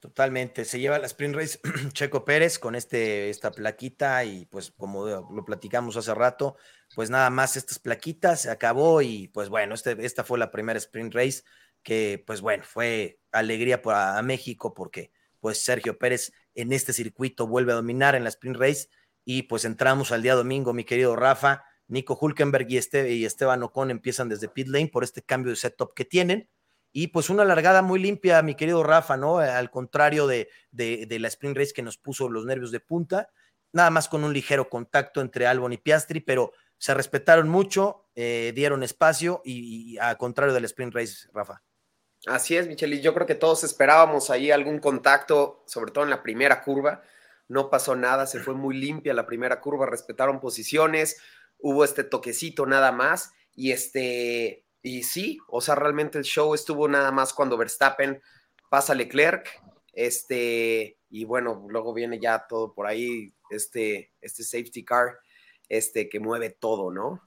Totalmente, se lleva la sprint race Checo Pérez con este, esta plaquita y pues como lo platicamos hace rato, pues nada más estas plaquitas se acabó y pues bueno, este, esta fue la primera sprint race que pues bueno, fue alegría para México porque pues Sergio Pérez en este circuito vuelve a dominar en la sprint race y pues entramos al día domingo, mi querido Rafa, Nico Hulkenberg y, este, y Esteban Ocon empiezan desde pit lane por este cambio de setup que tienen y pues una largada muy limpia, mi querido Rafa, ¿no? Al contrario de, de, la Spring Race que nos puso los nervios de punta, nada más con un ligero contacto entre Albon y Piastri, pero se respetaron mucho, eh, dieron espacio y, a contrario del Spring Race, Rafa. Así es, Michelle, yo creo que todos esperábamos ahí algún contacto, sobre todo en la primera curva. No pasó nada, se fue muy limpia la primera curva, respetaron posiciones, hubo este toquecito nada más. Y este, y sí, o sea, realmente el show estuvo nada más cuando Verstappen pasa a Leclerc, este, y bueno, luego viene ya todo por ahí, este, este safety car, este, que mueve todo, ¿no?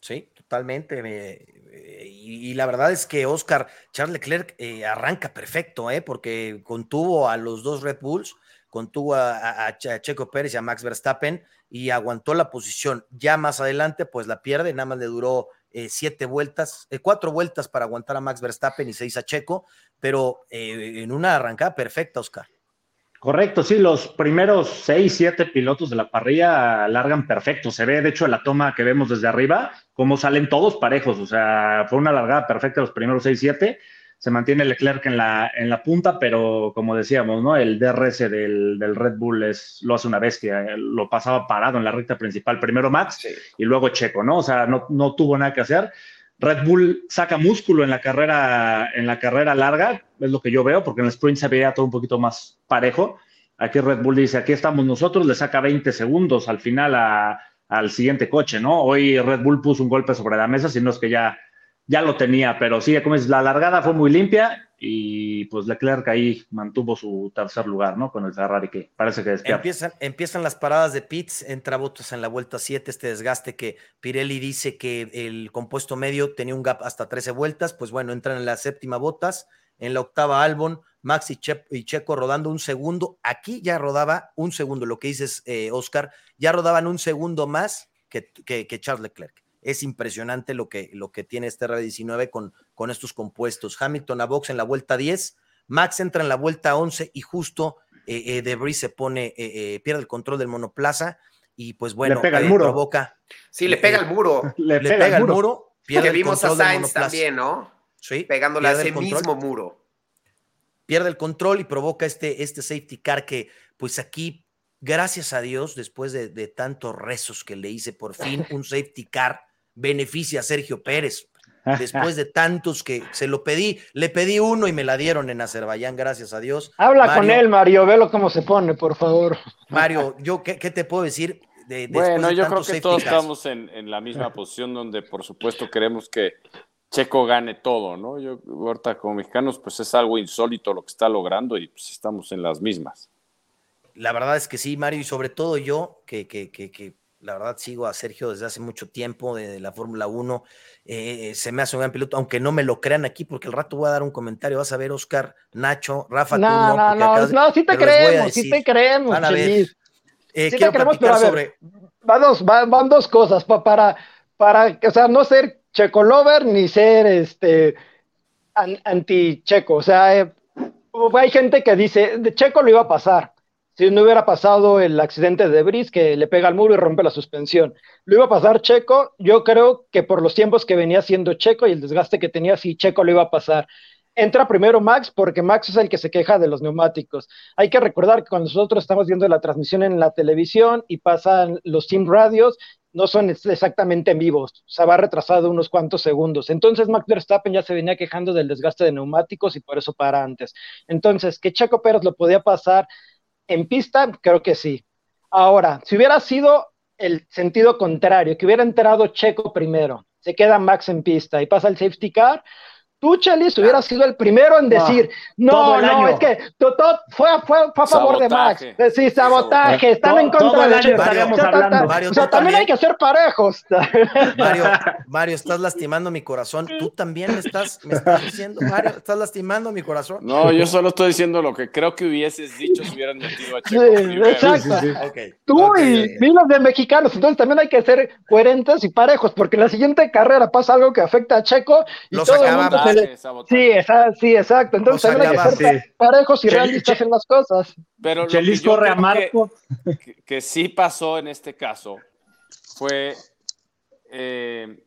Sí, totalmente. Eh, y, la verdad es que Oscar, Charles Leclerc eh, arranca perfecto, ¿eh? porque contuvo a los dos Red Bulls, contuvo a, Checo Pérez y a Max Verstappen y aguantó la posición. Ya más adelante, pues la pierde, nada más le duró eh, siete vueltas, cuatro vueltas para aguantar a Max Verstappen y seis a Checo, pero en una arrancada perfecta, Oscar. Correcto, sí, los primeros seis, siete pilotos de la parrilla largan perfecto. Se ve, de hecho, la toma que vemos desde arriba, cómo salen todos parejos. O sea, fue una largada perfecta los primeros seis, siete. Se mantiene Leclerc en la, en la punta, pero como decíamos, ¿no? El DRS del, del Red Bull es, lo hace una bestia. Lo pasaba parado en la recta principal. Primero Max y luego Checo, ¿no? O sea, no, no tuvo nada que hacer. Red Bull saca músculo en la carrera, en la carrera larga, es lo que yo veo, porque en el sprint se veía todo un poquito más parejo. Aquí Red Bull dice, aquí estamos nosotros, le saca 20 segundos al final al siguiente coche, ¿no? Hoy Red Bull puso un golpe sobre la mesa, sino es que ya, ya lo tenía, pero sí, como es, la largada fue muy limpia y pues Leclerc ahí mantuvo su tercer lugar, ¿no? Con el Ferrari que parece que despierta. Empiezan, las paradas de pits, entra Botas en la vuelta 7, este desgaste que Pirelli dice que el compuesto medio tenía un gap hasta 13 vueltas, pues bueno, entran en la séptima Botas, en la octava Albon, Max y, Checo rodando un segundo, aquí ya rodaba un segundo, lo que dices, eh, Oscar, ya rodaban un segundo más que Charles Leclerc es impresionante lo que, lo que tiene este R19 con, con estos compuestos. Hamilton a box en la vuelta 10, Max entra en la vuelta 11 y justo eh, eh Debris se pone, eh, eh, pierde el control del monoplaza y pues bueno, le pega el muro. provoca. Sí, le pega el muro. Le, pega, el muro. pierde que vimos a Sainz también, ¿no? Sí. Pegándole a ese mismo muro. Pierde el control y provoca este, este safety car que pues aquí gracias a Dios, después de, de, tantos rezos que le hice, por fin un safety car beneficia a Sergio Pérez. Después de tantos que se lo pedí, le pedí uno y me la dieron en Azerbaiyán, gracias a Dios. Habla con él, Mario, velo cómo se pone, por favor. Mario, yo qué, te puedo decir? De, bueno, yo creo que todos estamos en, la misma posición donde por supuesto queremos que Checo gane todo, ¿no? Yo ahorita como mexicanos pues es algo insólito lo que está logrando y pues estamos en las mismas. La verdad es que sí, Mario, y sobre todo yo, que, que, que, que la verdad sigo a Sergio desde hace mucho tiempo, de, la Fórmula 1. Eh, se me hace un gran piloto, aunque no me lo crean aquí, porque el rato voy a dar un comentario. Vas a ver, Oscar, Nacho, Rafa. No, no, no, no, sí te creemos, sí te creemos, van a ver. Eh, sí quiero te creemos, pero sobre. van, dos, cosas para, para, o sea, no ser checo lover ni ser este anti-checo. O sea, eh, hay gente que dice, de checo lo iba a pasar si no hubiera pasado el accidente de Brice que le pega al muro y rompe la suspensión. Lo iba a pasar Checo, yo creo que por los tiempos que venía siendo Checo y el desgaste que tenía, sí, Checo lo iba a pasar. Entra primero Max porque Max es el que se queja de los neumáticos. Hay que recordar que cuando nosotros estamos viendo la transmisión en la televisión y pasan los team radios, no son exactamente en vivos, se va retrasado unos cuantos segundos. Entonces Max Verstappen ya se venía quejando del desgaste de neumáticos y por eso para antes. Entonces, que Checo Pérez lo podía pasar en pista, creo que sí. Ahora, si hubiera sido el sentido contrario, que hubiera entrado Checo primero, se queda Max en pista y pasa el safety car, Tú, Chelis, hubiera sido el primero en decir, no, no, es que todo fue, fue, fue, a favor de Max. Sí, sabotaje, están en contra de Checo. o sea, también hay que ser parejos. Mario, Mario, estás lastimando mi corazón. Tú también me estás, me estás diciendo, Mario, estás lastimando mi corazón. No, yo solo estoy diciendo lo que creo que hubieses dicho si hubieran metido a Checo. exacto. Tú y miles de mexicanos, entonces también hay que ser coherentes y parejos, porque en la siguiente carrera pasa algo que afecta a Checo y todo el mundo Sí, sí, exacto. Entonces hay que ser parejos y realistas en las cosas. Pero lo que, yo que, sí pasó en este caso fue, eh,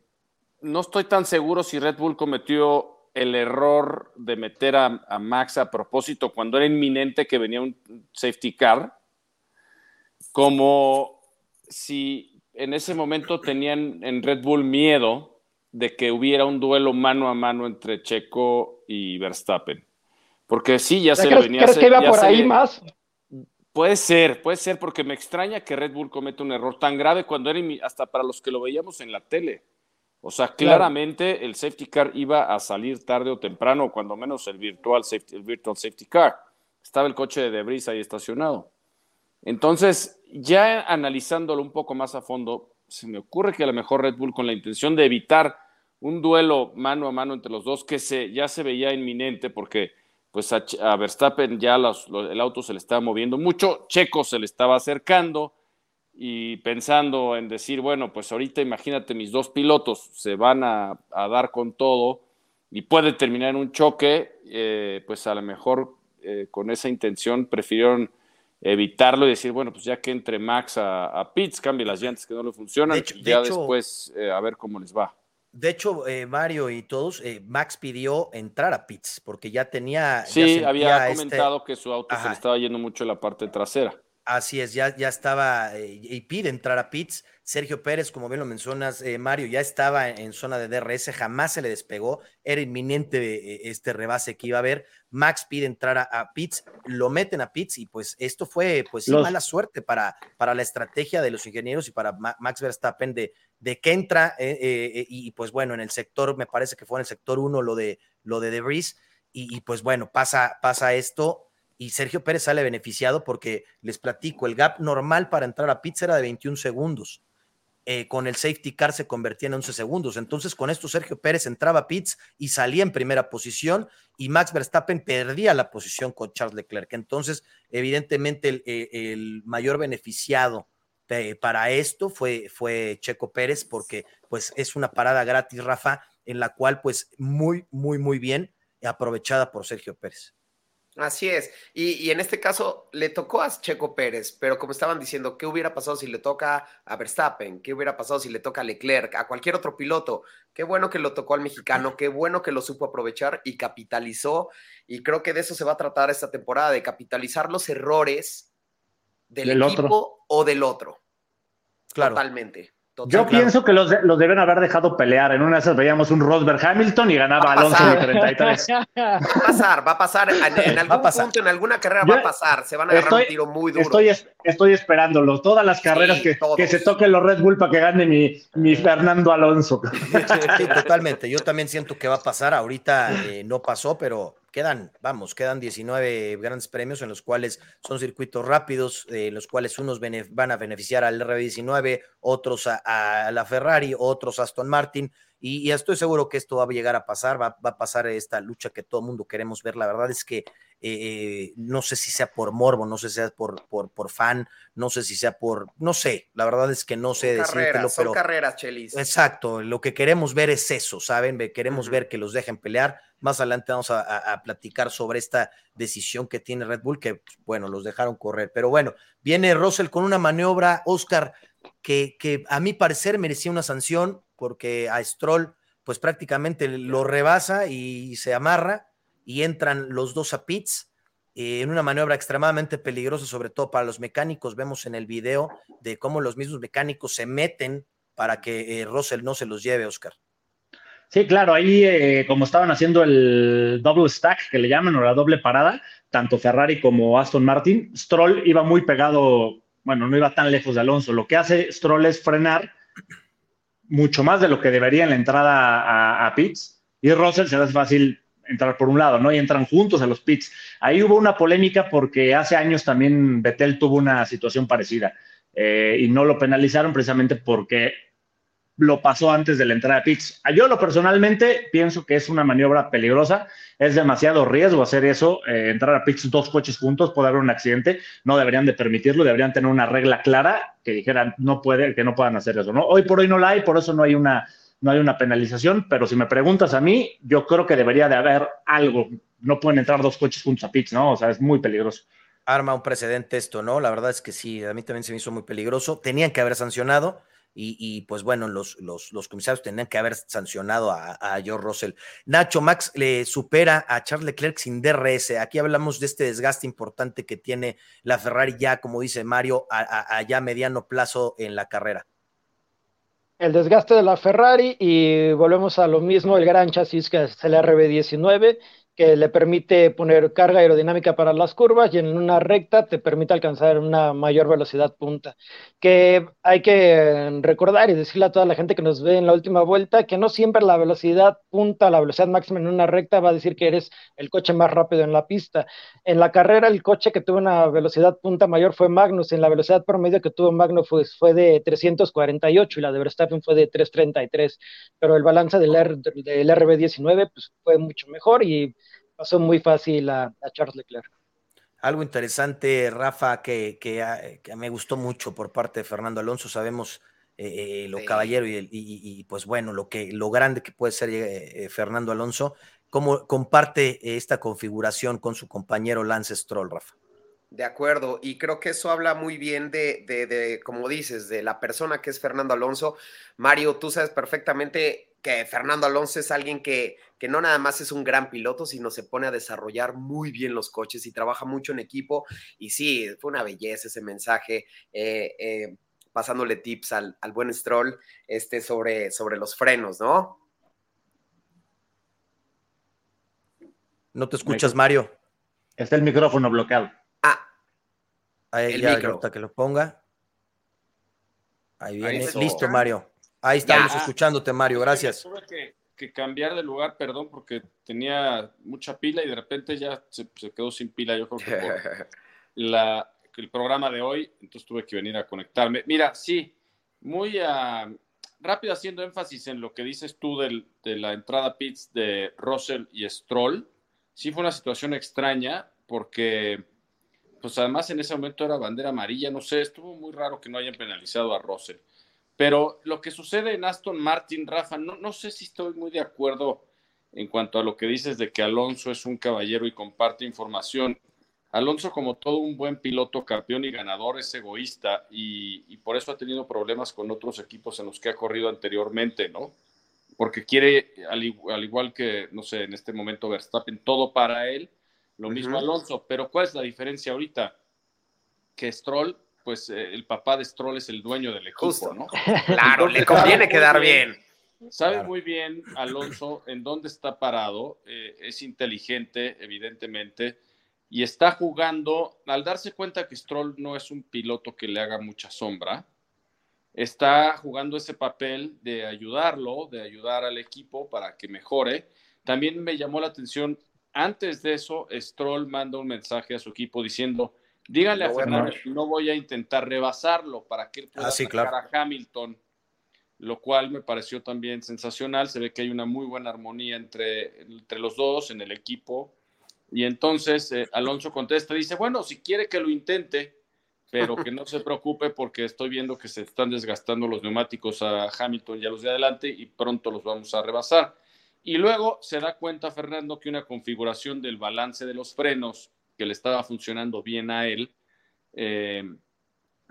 no estoy tan seguro si Red Bull cometió el error de meter a, a, Max a propósito cuando era inminente que venía un safety car, como si en ese momento tenían en Red Bull miedo de que hubiera un duelo mano a mano entre Checo y Verstappen. Porque sí, ya se le venía ¿crees que iba por ahí más? Puede ser, puede ser, porque me extraña que Red Bull cometa un error tan grave cuando era hasta para los que lo veíamos en la tele. O sea, claramente el safety car iba a salir tarde o temprano, cuando menos el virtual safety, el virtual safety car. Estaba el coche de Debris ahí estacionado. Entonces, ya analizándolo un poco más a fondo, se me ocurre que a lo mejor Red Bull con la intención de evitar un duelo mano a mano entre los dos que se, ya se veía inminente porque pues a, Verstappen ya el auto se le estaba moviendo mucho, Checo se le estaba acercando y pensando en decir, bueno, pues ahorita imagínate mis dos pilotos se van a, dar con todo y puede terminar en un choque, eh, pues a lo mejor eh, con esa intención prefirieron evitarlo y decir, bueno, pues ya que entre Max a, a Pitts, cambie las llantas que no le funcionan y ya después eh, a ver cómo les va. De hecho, eh, Mario y todos, eh, Max pidió entrar a Pitts porque ya tenía. Sí, había este comentado que su auto se le estaba yendo mucho en la parte trasera. Así es, ya, ya estaba y pide entrar a Pitts. Sergio Pérez, como bien lo mencionas, Mario, ya estaba en, zona de DRS, jamás se le despegó, era inminente este rebase que iba a haber. Max pide entrar a, Pitts, lo meten a Pitts y pues esto fue pues mala suerte para, para la estrategia de los ingenieros y para Max Verstappen de, de que entra eh, eh, y pues bueno, en el sector, me parece que fue en el sector uno lo de, lo de Debris y, y pues bueno, pasa, pasa esto y Sergio Pérez sale beneficiado porque les platico, el gap normal para entrar a Pitts era de 21 segundos eh, con el safety car se convertía en 11 segundos. Entonces, con esto Sergio Pérez entraba a pits y salía en primera posición y Max Verstappen perdía la posición con Charles Leclerc. Entonces, evidentemente, el, eh, mayor beneficiado para esto fue, fue Checo Pérez porque pues es una parada gratis, Rafa, en la cual pues muy, muy, muy bien aprovechada por Sergio Pérez. Así es. Y, en este caso le tocó a Checo Pérez, pero como estaban diciendo, ¿qué hubiera pasado si le toca a Verstappen? ¿Qué hubiera pasado si le toca a Leclerc? A cualquier otro piloto. Qué bueno que lo tocó al mexicano, qué bueno que lo supo aprovechar y capitalizó. Y creo que de eso se va a tratar esta temporada, de capitalizar los errores del, equipo o del otro. Claro. Totalmente. Yo pienso que los, los, deben haber dejado pelear. En una de esas veíamos un Rosberg Hamilton y ganaba Alonso de 33. Va a pasar, va a pasar. En, algún punto, en alguna carrera va a pasar. Se van a agarrar un tiro muy duro. Estoy, estoy esperándolo. Todas las carreras que, que, se toque los Red Bull para que gane mi, mi Fernando Alonso. Sí, totalmente. Yo también siento que va a pasar. Ahorita eh, no pasó, pero quedan, vamos, quedan 19 grandes premios en los cuales son circuitos rápidos, en los cuales unos van a beneficiar al RB19, otros a, la Ferrari, otros a Aston Martin, y, estoy seguro que esto va a llegar a pasar, va, a pasar esta lucha que todo el mundo queremos ver. La verdad es que eh, no sé si sea por morbo, no sé si sea por, por, por, fan, no sé si sea por, no sé, la verdad es que no sé decirlo. Son carreras, Chelis. Exacto, lo que queremos ver es eso, ¿saben? Queremos ver que los dejen pelear, más adelante vamos a, platicar sobre esta decisión que tiene Red Bull, que bueno, los dejaron correr. Pero bueno, viene Russell con una maniobra, Oscar, que, que a mi parecer merecía una sanción, porque a Stroll, pues prácticamente lo rebasa y se amarra y entran los dos a pits. Eh, en una maniobra extremadamente peligrosa, sobre todo para los mecánicos. Vemos en el video de cómo los mismos mecánicos se meten para que eh, Russell no se los lleve, Oscar. Sí, claro, ahí eh, como estaban haciendo el double stack, que le llaman, o la doble parada, tanto Ferrari como Aston Martin, Stroll iba muy pegado, bueno, no iba tan lejos de Alonso. Lo que hace Stroll es frenar mucho más de lo que debería en la entrada a, a pits, y Russell se hace fácil entrar por un lado, ¿no? Y entran juntos a los pits. Ahí hubo una polémica porque hace años también Betel tuvo una situación parecida eh, y no lo penalizaron precisamente porque lo pasó antes de la entrada de pits. Yo lo personalmente pienso que es una maniobra peligrosa, es demasiado riesgo hacer eso, eh, entrar a pits dos coches juntos, puede haber un accidente, no deberían de permitirlo, deberían tener una regla clara que dijeran no puede, que no puedan hacer eso. Hoy por hoy no la hay, por eso no hay una, no hay una penalización, pero si me preguntas a mí, yo creo que debería de haber algo, no pueden entrar dos coches juntos a pits, ¿no? O sea, es muy peligroso arma un precedente esto, ¿no? La verdad es que sí, a mí también se me hizo muy peligroso. Tenían que haber sancionado. Y, pues bueno, los, los, comisarios tenían que haber sancionado a, George Russell. Nacho Max le supera a Charles Leclerc sin DRS. Aquí hablamos de este desgaste importante que tiene la Ferrari ya, como dice Mario, a, ya mediano plazo en la carrera. el desgaste de la Ferrari y volvemos a lo mismo, el gran chasis que es el RB19, que le permite poner carga aerodinámica para las curvas y en una recta te permite alcanzar una mayor velocidad punta. Que hay que recordar y decirle a toda la gente que nos ve en la última vuelta que no siempre la velocidad punta, la velocidad máxima en una recta va a decir que eres el coche más rápido en la pista. En la carrera el coche que tuvo una velocidad punta mayor fue Magnus, en la velocidad promedio que tuvo Magnus fue, fue de 348 y la de Verstappen fue de 333, pero el balance del, del RB19 pues, fue mucho mejor y pasó muy fácil a, Charles Leclerc. Algo interesante, Rafa, ah, que, me gustó mucho por parte de Fernando Alonso. Sabemos eh, eh, lo caballero y, pues bueno, lo, que, lo grande que puede ser eh, Fernando Alonso. ¿Cómo comparte esta configuración con su compañero Lance Stroll, Rafa? De acuerdo, y creo que eso habla muy bien de, de, de, como dices, de la persona que es Fernando Alonso. Mario, tú sabes perfectamente que Fernando Alonso es alguien que, que, no nada más es un gran piloto, sino se pone a desarrollar muy bien los coches y trabaja mucho en equipo. Y sí, fue una belleza ese mensaje, eh, eh, pasándole tips al, buen Stroll este, sobre, sobre los frenos, ¿no? No te escuchas, Mario. Está el micrófono bloqueado. Ah. Ahí, el ya, micro. que lo ponga. Ahí viene. Listo, Mario. Ahí estamos escuchándote, Mario, gracias. Tuve que, cambiar de lugar, perdón, porque tenía mucha pila y de repente ya se, quedó sin pila, yo creo que por la, el programa de hoy, entonces tuve que venir a conectarme. Mira, sí, muy uh, rápido haciendo énfasis en lo que dices tú del, de la entrada pits de Russell y Stroll. Sí fue una situación extraña porque, pues además en ese momento era bandera amarilla, no sé, estuvo muy raro que no hayan penalizado a Russell. Pero lo que sucede en Aston Martin, Rafa, no, no sé si estoy muy de acuerdo en cuanto a lo que dices de que Alonso es un caballero y comparte información. Alonso, como todo un buen piloto, campeón y ganador, es egoísta y, por eso ha tenido problemas con otros equipos en los que ha corrido anteriormente, ¿no? Porque quiere, al, igual que, no sé, en este momento Verstappen, todo para él, lo mismo Alonso. Pero ¿cuál es la diferencia ahorita? Que Stroll pues eh, el papá de Stroll es el dueño del equipo, ¿no? Claro, le conviene quedar bien. Sabe muy bien Alonso en dónde está parado, eh, es inteligente, evidentemente, y está jugando, al darse cuenta que Stroll no es un piloto que le haga mucha sombra, está jugando ese papel de ayudarlo, de ayudar al equipo para que mejore. También me llamó la atención, antes de eso, Stroll manda un mensaje a su equipo diciendo, Díganle a Fernando que no voy a intentar rebasarlo para que él pueda ah, a Hamilton, lo cual me pareció también sensacional. Se ve que hay una muy buena armonía entre, entre los dos en el equipo. Y entonces eh, Alonso contesta, dice, bueno, si quiere que lo intente, pero que no se preocupe porque estoy viendo que se están desgastando los neumáticos a Hamilton y a los de adelante y pronto los vamos a rebasar. Y luego se da cuenta Fernando que una configuración del balance de los frenos que le estaba funcionando bien a él, eh,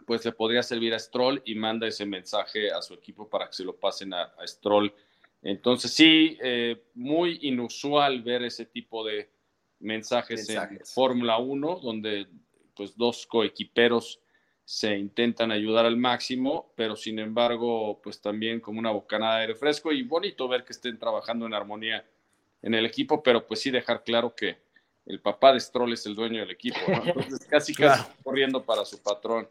pues le podría servir a Stroll y manda ese mensaje a su equipo para que se lo pasen a, Stroll. Entonces sí, eh, muy inusual ver ese tipo de mensajes, en Fórmula 1, donde pues dos coequiperos se intentan ayudar al máximo, pero sin embargo, pues también como una bocanada de aire fresco y bonito ver que estén trabajando en armonía en el equipo, pero pues sí dejar claro que el papá de Stroll es el dueño del equipo, Entonces casi casi corriendo para su patrón.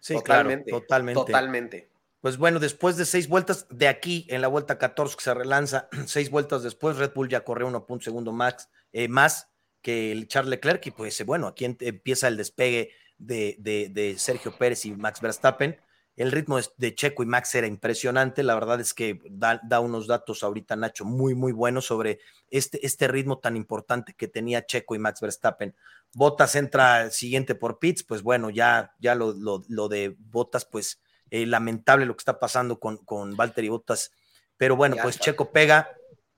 Sí, totalmente, totalmente. Totalmente. Pues bueno, después de seis vueltas, de aquí en la vuelta 14 que se relanza, seis vueltas después, Red Bull ya corrió 1.2 segundo max, eh, más que el Charles Leclerc y pues bueno, aquí empieza el despegue de, de Sergio Pérez y Max Verstappen el ritmo de Checo y Max era impresionante. La verdad es que da, unos datos ahorita, Nacho, muy, muy buenos sobre este, este ritmo tan importante que tenía Checo y Max Verstappen. Botas entra siguiente por Pitts, pues bueno, ya, ya lo, lo, de Botas, pues eh, lamentable lo que está pasando con, con Valtteri Botas. Pero bueno, pues Checo pega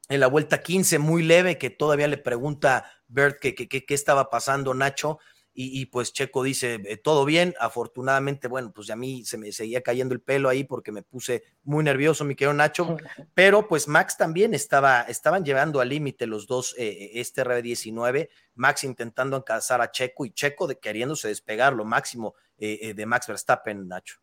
en la vuelta 15, muy leve, que todavía le pregunta Bert qué qué estaba pasando, Nacho y, pues Checo dice, eh, todo bien, afortunadamente, bueno, pues a mí se me seguía cayendo el pelo ahí porque me puse muy nervioso, mi querido Nacho, pero pues Max también estaba, estaban llevando al límite los dos, eh, eh, este RB19, Max intentando alcanzar a Checo y Checo de, queriéndose despegar lo máximo de Max Verstappen, Nacho.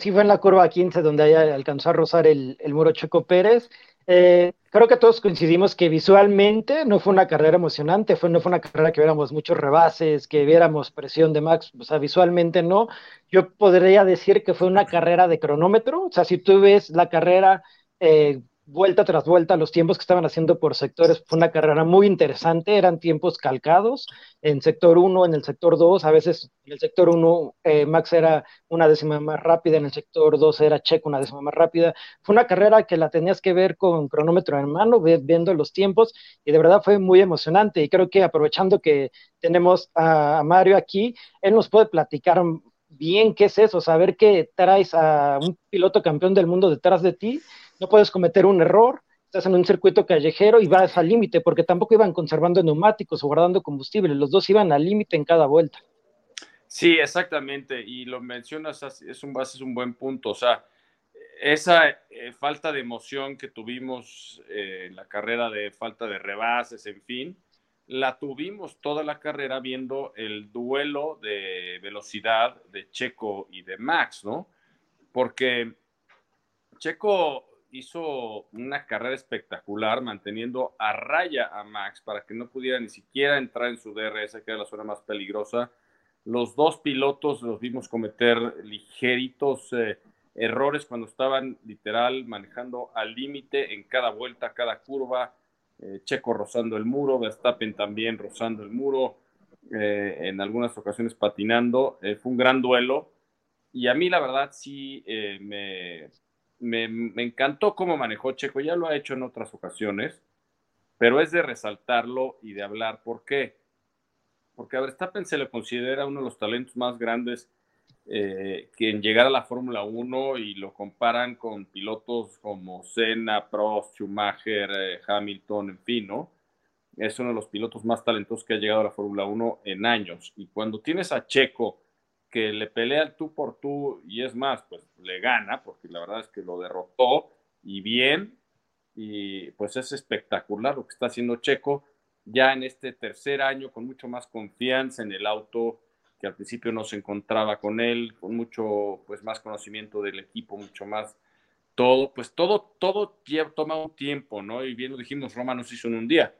Sí, fue en la curva 15 donde alcanzó a rozar el, el muro Checo Pérez. Eh, creo que todos coincidimos que visualmente no fue una carrera emocionante, fue, no fue una carrera que viéramos muchos rebases, que viéramos presión de Max, o sea, visualmente no. Yo podría decir que fue una carrera de cronómetro, o sea, si tú ves la carrera eh, vuelta tras vuelta los tiempos que estaban haciendo por sectores. Fue una carrera muy interesante, eran tiempos calcados en sector 1, en el sector 2, a veces en el sector 1 eh, Max era una décima más rápida, en el sector 2 era Checo una décima más rápida. Fue una carrera que la tenías que ver con cronómetro en mano, viendo los tiempos, y de verdad fue muy emocionante. Y creo que aprovechando que tenemos a Mario aquí, él nos puede platicar bien qué es eso, saber que traes a un piloto campeón del mundo detrás de ti no puedes cometer un error, estás en un circuito callejero y vas al límite, porque tampoco iban conservando neumáticos o guardando combustible, los dos iban al límite en cada vuelta. Sí, exactamente, y lo mencionas, es un, es un buen punto, o sea, esa eh, falta de emoción que tuvimos eh, en la carrera de falta de rebases, en fin, la tuvimos toda la carrera viendo el duelo de velocidad de Checo y de Max, ¿no? Porque Checo hizo una carrera espectacular manteniendo a raya a Max para que no pudiera ni siquiera entrar en su DRS, que era la zona más peligrosa. Los dos pilotos los vimos cometer ligeritos eh, errores cuando estaban literal manejando al límite en cada vuelta, cada curva. Eh, Checo rozando el muro, Verstappen también rozando el muro, eh, en algunas ocasiones patinando. fue un gran duelo. Y a mí la verdad sí me, me, encantó cómo manejó Checo, ya lo ha hecho en otras ocasiones, pero es de resaltarlo y de hablar. ¿Por qué? Porque a Verstappen se le considera uno de los talentos más grandes eh, que en llegar a la Fórmula 1 y lo comparan con pilotos como Senna, Prost, Schumacher, eh, Hamilton, en fin, ¿no? Es uno de los pilotos más talentosos que ha llegado a la Fórmula 1 en años. Y cuando tienes a Checo, que le pelea tú por tú y es más, pues le gana, porque la verdad es que lo derrotó y bien, y pues es espectacular lo que está haciendo Checo ya en este tercer año con mucho más confianza en el auto que al principio no se encontraba con él, con mucho pues más conocimiento del equipo, mucho más todo, pues todo, todo toma un tiempo, ¿no? Y bien lo dijimos, Roma no se hizo en un día.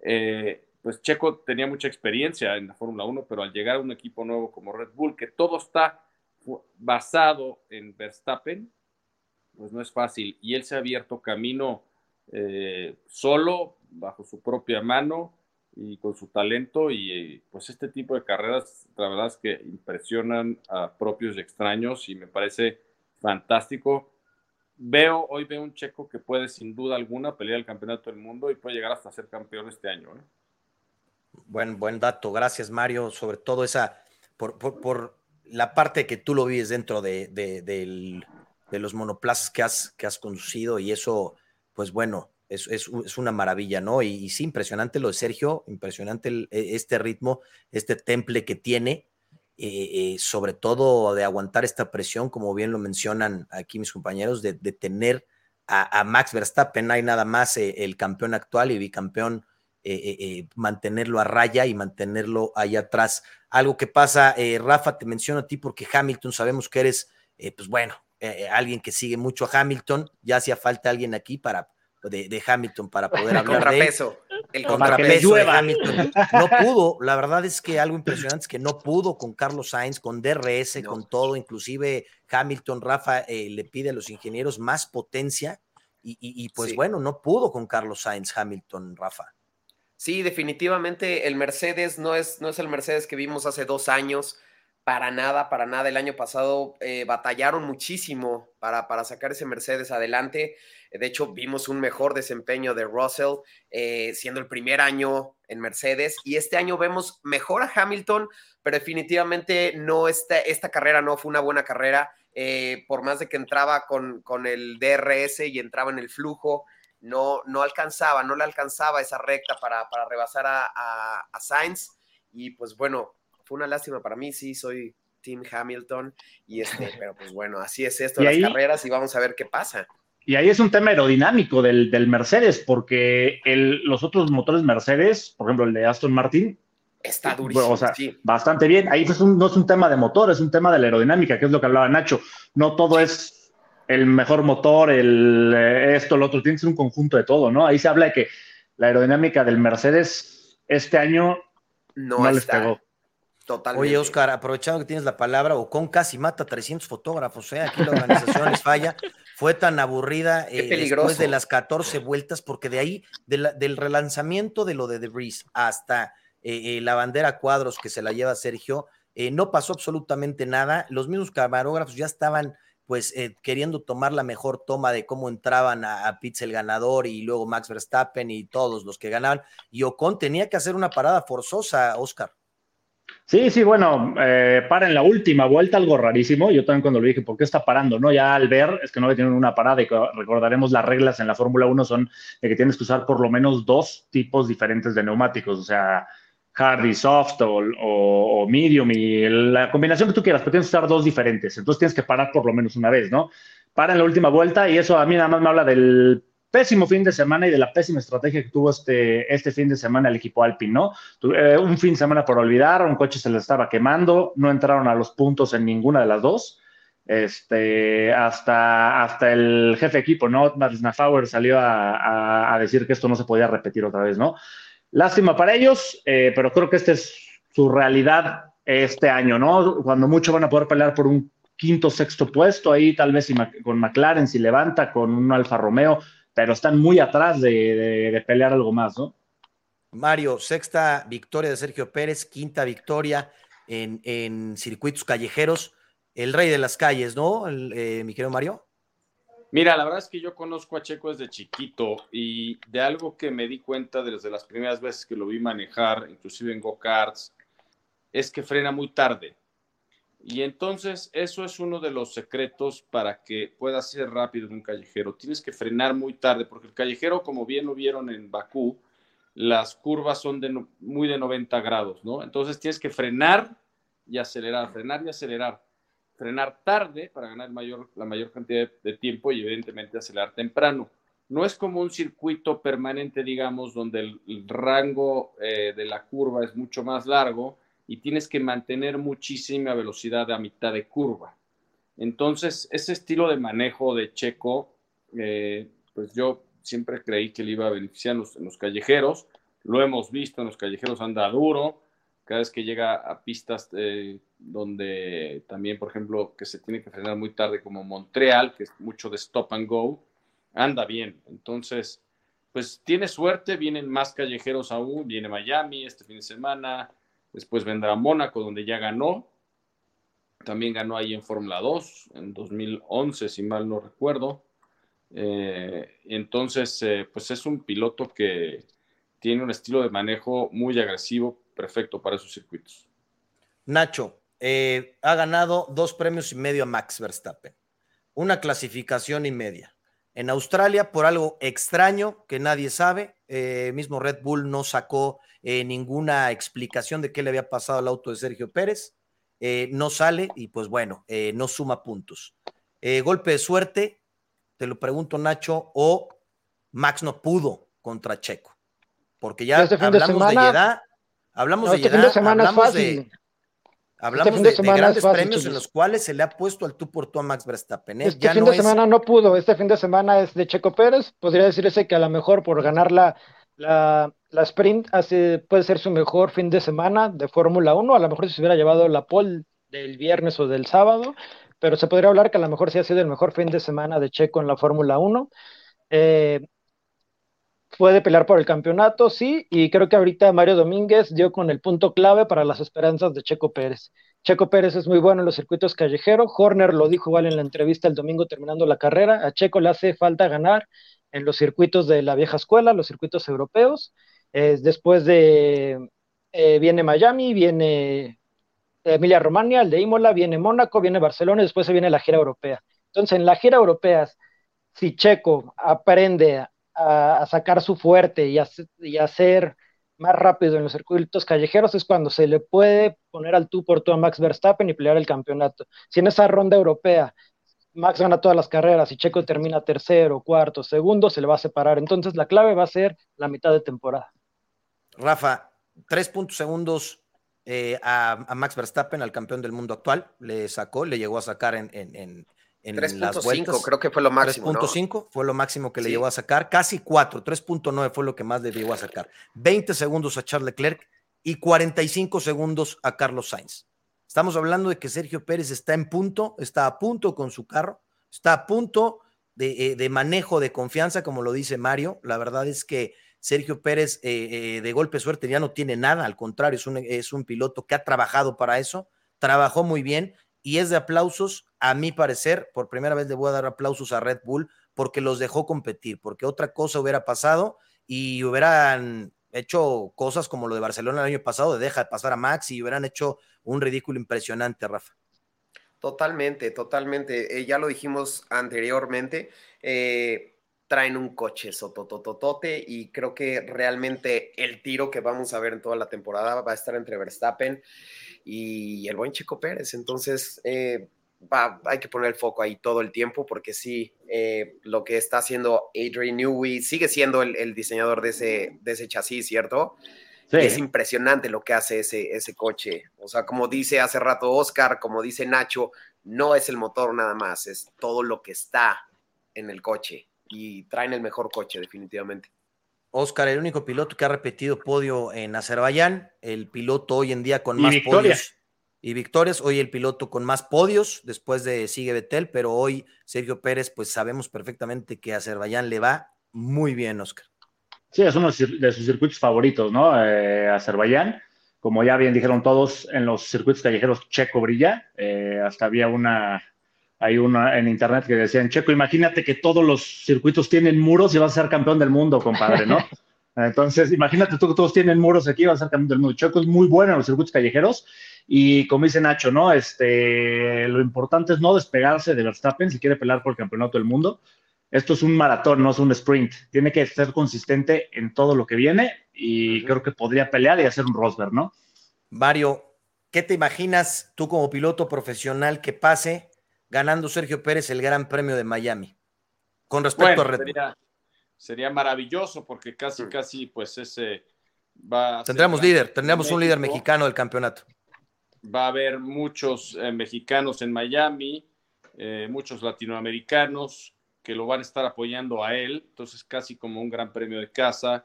Eh, pues Checo tenía mucha experiencia en la Fórmula 1, pero al llegar a un equipo nuevo como Red Bull, que todo está basado en Verstappen, pues no es fácil. Y él se ha abierto camino eh, solo, bajo su propia mano y con su talento. Y pues este tipo de carreras, la verdad es que impresionan a propios y extraños y me parece fantástico. Veo, hoy veo un checo que puede sin duda alguna pelear el campeonato del mundo y puede llegar hasta ser campeón este año. ¿eh? Buen, buen dato, gracias Mario, sobre todo esa, por, por, la parte que tú lo vives dentro de, de, los monoplazas que has, que has conducido y eso, pues bueno, es, es, es una maravilla, ¿no? Y, sí, impresionante lo de Sergio, impresionante e, este ritmo, este temple que tiene, eh, eh, sobre todo de aguantar esta presión, como bien lo mencionan aquí mis compañeros, de, tener a, a, Max Verstappen, hay nada más eh, el campeón actual y bicampeón eh, eh, eh, mantenerlo a raya y mantenerlo ahí atrás. Algo que pasa, Rafa, te menciono a ti porque Hamilton, sabemos que eres, pues bueno, alguien que sigue mucho a Hamilton, ya hacía falta alguien aquí para de, Hamilton para poder hablar contrapeso, de él. El contrapeso de Hamilton. No pudo, la verdad es que algo impresionante es que no pudo con Carlos Sainz, con DRS, con todo, inclusive Hamilton, Rafa le pide a los ingenieros más potencia y, pues bueno, no pudo con Carlos Sainz, Hamilton, Rafa. Sí, definitivamente el Mercedes no es, no es el Mercedes que vimos hace dos años. Para nada, para nada. El año pasado eh, batallaron muchísimo para, para, sacar ese Mercedes adelante. De hecho, vimos un mejor desempeño de Russell, eh, siendo el primer año en Mercedes. Y este año vemos mejor a Hamilton, pero definitivamente no esta, esta carrera no fue una buena carrera. Eh, por más de que entraba con, con el DRS y entraba en el flujo, no, no alcanzaba, no le alcanzaba esa recta para, rebasar a, Sainz. Y pues bueno, fue una lástima para mí, sí, soy Tim Hamilton, y este, pero pues bueno, así es esto, las carreras, y vamos a ver qué pasa. Y ahí es un tema aerodinámico del, Mercedes, porque los otros motores Mercedes, por ejemplo el de Aston Martin, Está durísimo. o sea, bastante bien. Ahí pues no es un tema de motor, es un tema de la aerodinámica, que es lo que hablaba Nacho. No todo es el mejor motor, el eh, esto, lo otro, tiene que ser un conjunto de todo, ¿no? Ahí se habla de que la aerodinámica del Mercedes este año no, les pegó. Totalmente. Oye, Oscar, aprovechando que tienes la palabra, Ocon casi mata a 300 fotógrafos, ¿eh? Aquí la organización les falla. Fue tan aburrida eh, después de las 14 vueltas, porque de ahí, del relanzamiento de lo de Debris hasta eh, eh, la bandera cuadros que se la lleva Sergio, no pasó absolutamente nada. Los mismos camarógrafos ya estaban pues queriendo tomar la mejor toma de cómo entraban a, a Pitts el ganador y luego Max Verstappen y todos los que ganaban. Y Ocon tenía que hacer una parada forzosa, Oscar. Sí, sí, bueno, eh, para en la última vuelta, algo rarísimo. Yo también cuando lo dije, ¿por qué está parando? No, ya al ver, es que no tienen una parada y recordaremos las reglas en la Fórmula 1 son de que tienes que usar por lo menos dos tipos diferentes de neumáticos, o sea, hard y soft o, medium y la combinación que tú quieras, pero tienes que usar dos diferentes. Entonces tienes que parar por lo menos una vez, ¿no? Para en la última vuelta y eso a mí nada más me habla del pésimo fin de semana y de la pésima estrategia que tuvo este, este fin de semana el equipo Alpine, ¿no? Eh, un fin de semana por olvidar, un coche se le estaba quemando, no entraron a los puntos en ninguna de las dos. Este, hasta, hasta el jefe de equipo, ¿no? Nafauer salió a, decir que esto no se podía repetir otra vez, ¿no? Lástima para ellos, eh, pero creo que esta es su realidad este año, ¿no? Cuando mucho van a poder pelear por un quinto, sexto puesto, ahí tal vez con McLaren si levanta, con un Alfa Romeo, pero están muy atrás de, pelear algo más, ¿no? Mario, sexta victoria de Sergio Pérez, quinta victoria en, circuitos callejeros, el rey de las calles, ¿no, eh, mi querido Mario? Mira, la verdad es que yo conozco a Checo desde chiquito y de algo que me di cuenta desde las primeras veces que lo vi manejar, inclusive en go-karts, es que frena muy tarde. Y entonces eso es uno de los secretos para que puedas ser rápido en un callejero. Tienes que frenar muy tarde, porque el callejero, como bien lo vieron en Bakú, las curvas son de muy de 90 grados, ¿no? Entonces tienes que frenar y acelerar, frenar y acelerar. Frenar tarde para ganar mayor, la mayor cantidad de, tiempo y evidentemente acelerar temprano. No es como un circuito permanente, digamos, donde el, rango eh, de la curva es mucho más largo y tienes que mantener muchísima velocidad a mitad de curva. Entonces, ese estilo de manejo de Checo, eh, pues yo siempre creí que le iba a beneficiar en los, callejeros. Lo hemos visto en los callejeros, anda duro. Cada vez que llega a pistas eh, donde también, por ejemplo, que se tiene que frenar muy tarde, como Montreal, que es mucho de stop and go, anda bien. Entonces, pues tiene suerte, vienen más callejeros aún, viene Miami este fin de semana, Después vendrá Mónaco, donde ya ganó. También ganó ahí en Fórmula 2 en 2011, si mal no recuerdo. Eh, entonces, eh, pues es un piloto que tiene un estilo de manejo muy agresivo, perfecto para esos circuitos. Nacho, eh, ha ganado dos premios y medio a Max Verstappen, una clasificación y media. En Australia, por algo extraño que nadie sabe, mismo Red Bull no sacó eh, ninguna explicación de qué le había pasado al auto de Sergio Pérez. Eh, no sale y pues bueno, eh, no suma puntos. golpe de suerte, te lo pregunto Nacho, o Max no pudo contra Checo, porque ya hablamos de, semana, hablamos de este hablamos de, hablamos este de, grandes premios en los cuales se le ha puesto al tú por tú a Max Verstappen. Este fin de semana no pudo, este fin de semana es de Checo Pérez, podría decirse que a lo mejor por ganar la, la, sprint hace, puede ser su mejor fin de semana de Fórmula 1, a lo mejor si se hubiera llevado la pole del viernes o del sábado, pero se podría hablar que a lo mejor sí ha sido el mejor fin de semana de Checo en la Fórmula 1. Eh, puede pelear por el campeonato, sí, y creo que ahorita Mario Domínguez dio con el punto clave para las esperanzas de Checo Pérez. Checo Pérez es muy bueno en los circuitos callejeros, Horner lo dijo igual en la entrevista el domingo terminando la carrera, a Checo le hace falta ganar en los circuitos de la vieja escuela, los circuitos europeos. después de eh, viene Miami, viene Emilia Romagna, el de Imola, viene Mónaco, viene Barcelona y después se viene la gira europea. Entonces, en la gira europea, si Checo aprende a, sacar su fuerte y a, ser más rápido en los circuitos callejeros, es cuando se le puede poner al tú por tú a Max Verstappen y pelear el campeonato. Si en esa ronda europea Max gana todas las carreras y Checo termina tercero, cuarto, segundo, se le va a separar. Entonces la clave va a ser la mitad de temporada. Rafa, tres puntos segundos eh, a, Max Verstappen, al campeón del mundo actual. Le sacó, le llegó a sacar en, en 3.5 creo que fue lo máximo. 3.5 fue lo máximo que le llegó a sacar. Casi 4, 3.9 fue lo que más le llegó a sacar. 20 segundos a Charles Leclerc y 45 segundos a Carlos Sainz. Estamos hablando de que Sergio Pérez está en punto, está a punto con su carro, está a punto de, eh, de manejo de confianza, como lo dice Mario. La verdad es que Sergio Pérez eh, eh, de golpe suerte ya no tiene nada, al contrario, es un, es un piloto que ha trabajado para eso, trabajó muy bien y es de aplausos, a mi parecer, por primera vez le voy a dar aplausos a Red Bull porque los dejó competir, porque otra cosa hubiera pasado y hubieran hecho cosas como lo de Barcelona el año pasado, de deja de pasar a Max y hubieran hecho un ridículo impresionante, Rafa. Totalmente, totalmente. Eh, ya lo dijimos anteriormente. Eh, traen un coche sotototote y creo que realmente el tiro que vamos a ver en toda la temporada va a estar entre Verstappen y el buen Chico Pérez. Entonces, eh, va, hay que poner el foco ahí todo el tiempo porque sí, eh, lo que está haciendo Adrian Newey sigue siendo el, diseñador de ese, de ese chasis, ¿cierto? Es impresionante lo que hace ese, ese coche. O sea, como dice hace rato Oscar, como dice Nacho, no es el motor nada más, es todo lo que está en el coche y traen el mejor coche, definitivamente. Oscar, el único piloto que ha repetido podio en Azerbaiyán, el piloto hoy en día con más podios y victorias, hoy el piloto con más podios después de Sigue Betel, pero hoy Sergio Pérez, pues sabemos perfectamente que a Azerbaiyán le va muy bien, Oscar. Sí, es uno de sus circuitos favoritos, ¿no? Eh, Azerbaiyán, como ya bien dijeron todos, en los circuitos callejeros Checo brilla, eh, hasta había una hay una en internet que decían, Checo, imagínate que todos los circuitos tienen muros y vas a ser campeón del mundo, compadre, ¿no? Entonces, imagínate tú que todos tienen muros aquí, vas a ser campeón del mundo. Checo es muy bueno en los circuitos callejeros y como dice Nacho, ¿no? Este, lo importante es no despegarse de Verstappen si quiere pelear por el campeonato del mundo. Esto es un maratón, no es un sprint. Tiene que ser consistente en todo lo que viene y creo que podría pelear y hacer un Rosberg, ¿no? Mario, ¿qué te imaginas tú como piloto profesional que pase ganando Sergio Pérez el Gran Premio de Miami. Con respecto a Red Bull. Sería, maravilloso porque casi, casi, pues ese va a Tendremos líder, tendríamos un líder mexicano del campeonato. Va a haber muchos eh, mexicanos en Miami, eh, muchos latinoamericanos que lo van a estar apoyando a él, entonces casi como un gran premio de casa,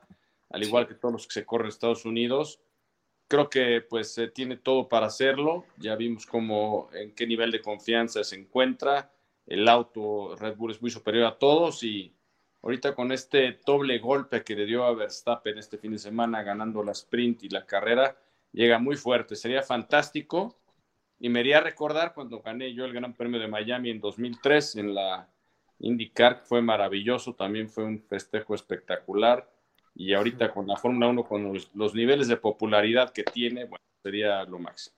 al igual que todos los que se corren en Estados Unidos creo que pues se tiene todo para hacerlo. Ya vimos cómo, en qué nivel de confianza se encuentra. El auto Red Bull es muy superior a todos y ahorita con este doble golpe que le dio a Verstappen este fin de semana ganando la sprint y la carrera, llega muy fuerte. Sería fantástico y me haría recordar cuando gané yo el Gran Premio de Miami en 2003 en la IndyCar, fue maravilloso, también fue un festejo espectacular y ahorita con la Fórmula 1, con los, niveles de popularidad que tiene, bueno, sería lo máximo.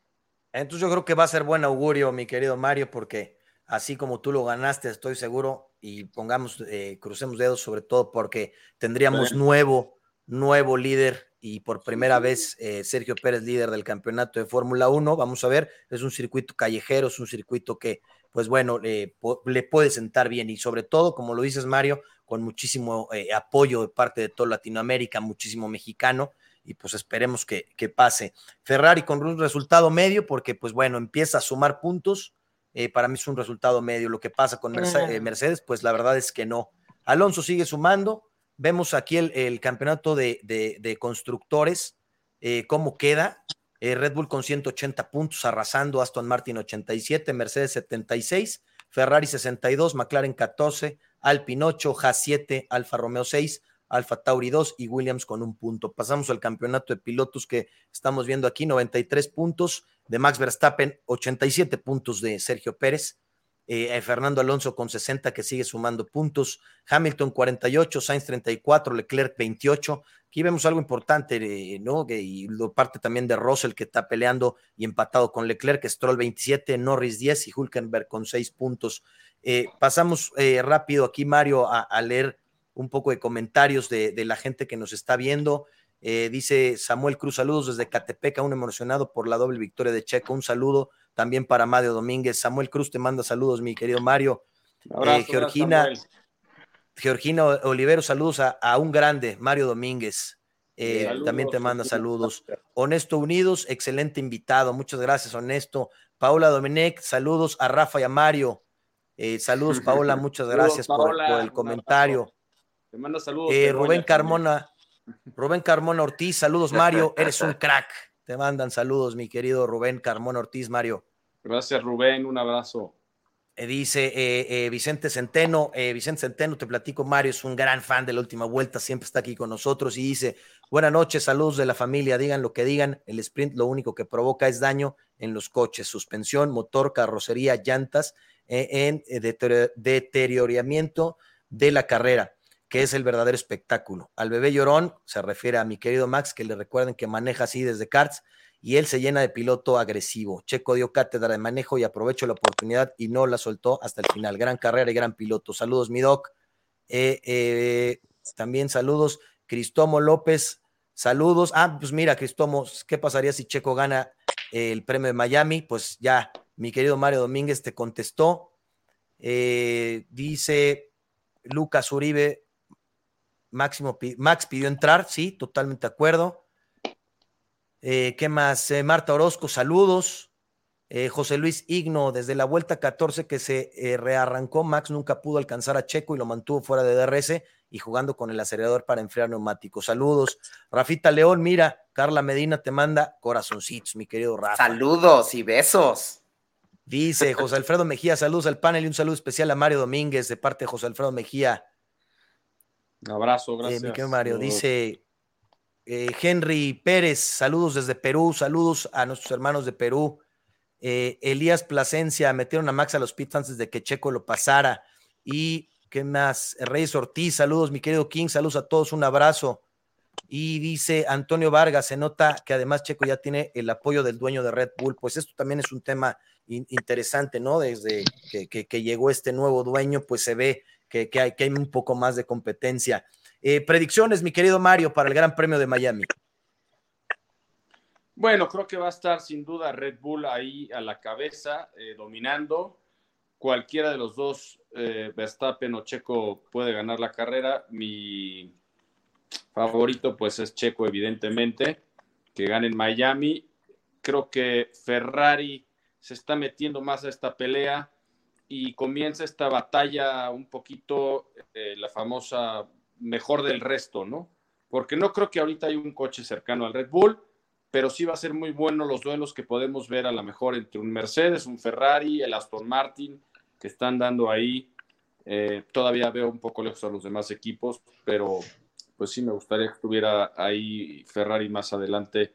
Entonces yo creo que va a ser buen augurio, mi querido Mario, porque así como tú lo ganaste, estoy seguro, y pongamos, eh, crucemos dedos sobre todo porque tendríamos nuevo, nuevo líder y por primera vez eh, Sergio Pérez líder del campeonato de Fórmula 1. Vamos a ver, es un circuito callejero, es un circuito que, pues bueno, le puede sentar bien y sobre todo, como lo dices Mario, con muchísimo eh, apoyo de parte de toda Latinoamérica, muchísimo mexicano, y pues esperemos que, pase. Ferrari con un resultado medio, porque pues bueno, empieza a sumar puntos, eh, para mí es un resultado medio. Lo que pasa con eh, Mercedes, pues la verdad es que no. Alonso sigue sumando, vemos aquí el, campeonato de, constructores, cómo queda. Red Bull con 180 puntos, arrasando, Aston Martin 87, Mercedes 76, Ferrari 62, McLaren 14, Alpine 8, Haas 7, Alfa Romeo 6, Alfa Tauri 2 y Williams con un punto. Pasamos al campeonato de pilotos que estamos viendo aquí, 93 puntos de Max Verstappen, 87 puntos de Sergio Pérez, eh, eh, Fernando Alonso con 60 que sigue sumando puntos, Hamilton 48, Sainz 34, Leclerc 28. Aquí vemos algo importante, eh, ¿no? y lo parte también de Russell que está peleando y empatado con Leclerc, Stroll 27, Norris 10 y Hulkenberg con 6 puntos. Pasamos rápido aquí, Mario, a, leer un poco de comentarios de, la gente que nos está viendo. Eh, dice Samuel Cruz, saludos desde Catepec, aún emocionado por la doble victoria de Checo. Un saludo también para Mario Domínguez. Samuel Cruz te manda saludos, mi querido Mario. Georgina, Georgina Olivero, saludos a, un grande, Mario Domínguez. Eh, también te manda saludos. Honesto Unidos, excelente invitado. Muchas gracias, Honesto. Paula Domenech, saludos a Rafa y a Mario. Eh, saludos, Paula, muchas gracias por, el comentario. Te manda saludos. Eh, Rubén Carmona, Rubén Carmona Ortiz, saludos, Mario. Eres un crack. Te mandan saludos, mi querido Rubén Carmona Ortiz, Mario. Gracias, Rubén. Un abrazo. Eh, dice eh, Vicente Centeno, Vicente Centeno, te platico, Mario es un gran fan de la última vuelta, siempre está aquí con nosotros y dice, buenas noches, saludos de la familia, digan lo que digan, el sprint lo único que provoca es daño en los coches, suspensión, motor, carrocería, llantas, en deterioramiento de la carrera que es el verdadero espectáculo. Al bebé llorón se refiere a mi querido Max, que le recuerden que maneja así desde karts y él se llena de piloto agresivo. Checo dio cátedra de manejo y aprovechó la oportunidad y no la soltó hasta el final. Gran carrera y gran piloto. Saludos, mi doc. Eh, eh, también saludos, Cristomo López. Saludos. Ah, pues mira, Cristomo, ¿qué pasaría si Checo gana el premio de Miami? Pues ya, mi querido Mario Domínguez te contestó. Eh, dice Lucas Uribe, Máximo, Max pidió entrar, sí, totalmente de acuerdo. Eh, ¿Qué más? Eh, Marta Orozco, saludos. Eh, José Luis Igno, desde la vuelta 14 que se rearrancó, Max nunca pudo alcanzar a Checo y lo mantuvo fuera de DRS y jugando con el acelerador para enfriar neumáticos. Saludos. Rafita León, mira, Carla Medina te manda corazoncitos, mi querido Rafa. Saludos y besos. Dice José Alfredo Mejía, saludos al panel y un saludo especial a Mario Domínguez de parte de José Alfredo Mejía. Un abrazo, eh, gracias. Mario, dice eh, Henry Pérez, saludos desde Perú, saludos a nuestros hermanos de Perú. Eh, Elías Plasencia, metieron a Max a los pits antes de que Checo lo pasara. Y, ¿qué más? Reyes Ortiz, saludos, mi querido King, saludos a todos, un abrazo. Y dice Antonio Vargas, se nota que además Checo ya tiene el apoyo del dueño de Red Bull. Pues esto también es un tema interesante, ¿no? Desde que, llegó este nuevo dueño, pues se ve que, hay, que hay un poco más de competencia. Eh, predicciones, mi querido Mario, para el Gran Premio de Miami. Bueno, creo que va a estar sin duda Red Bull ahí a la cabeza, eh, dominando. Cualquiera de los dos, eh, Verstappen o Checo, puede ganar la carrera. Mi favorito, pues, es Checo, evidentemente, que gane en Miami. Creo que Ferrari se está metiendo más a esta pelea y comienza esta batalla un poquito, eh, la famosa mejor del resto, ¿no? Porque no creo que ahorita hay un coche cercano al Red Bull, pero sí va a ser muy bueno los duelos que podemos ver a lo mejor entre un Mercedes, un Ferrari, el Aston Martin, que están dando ahí. Eh, todavía veo un poco lejos a los demás equipos, pero pues sí me gustaría que estuviera ahí Ferrari más adelante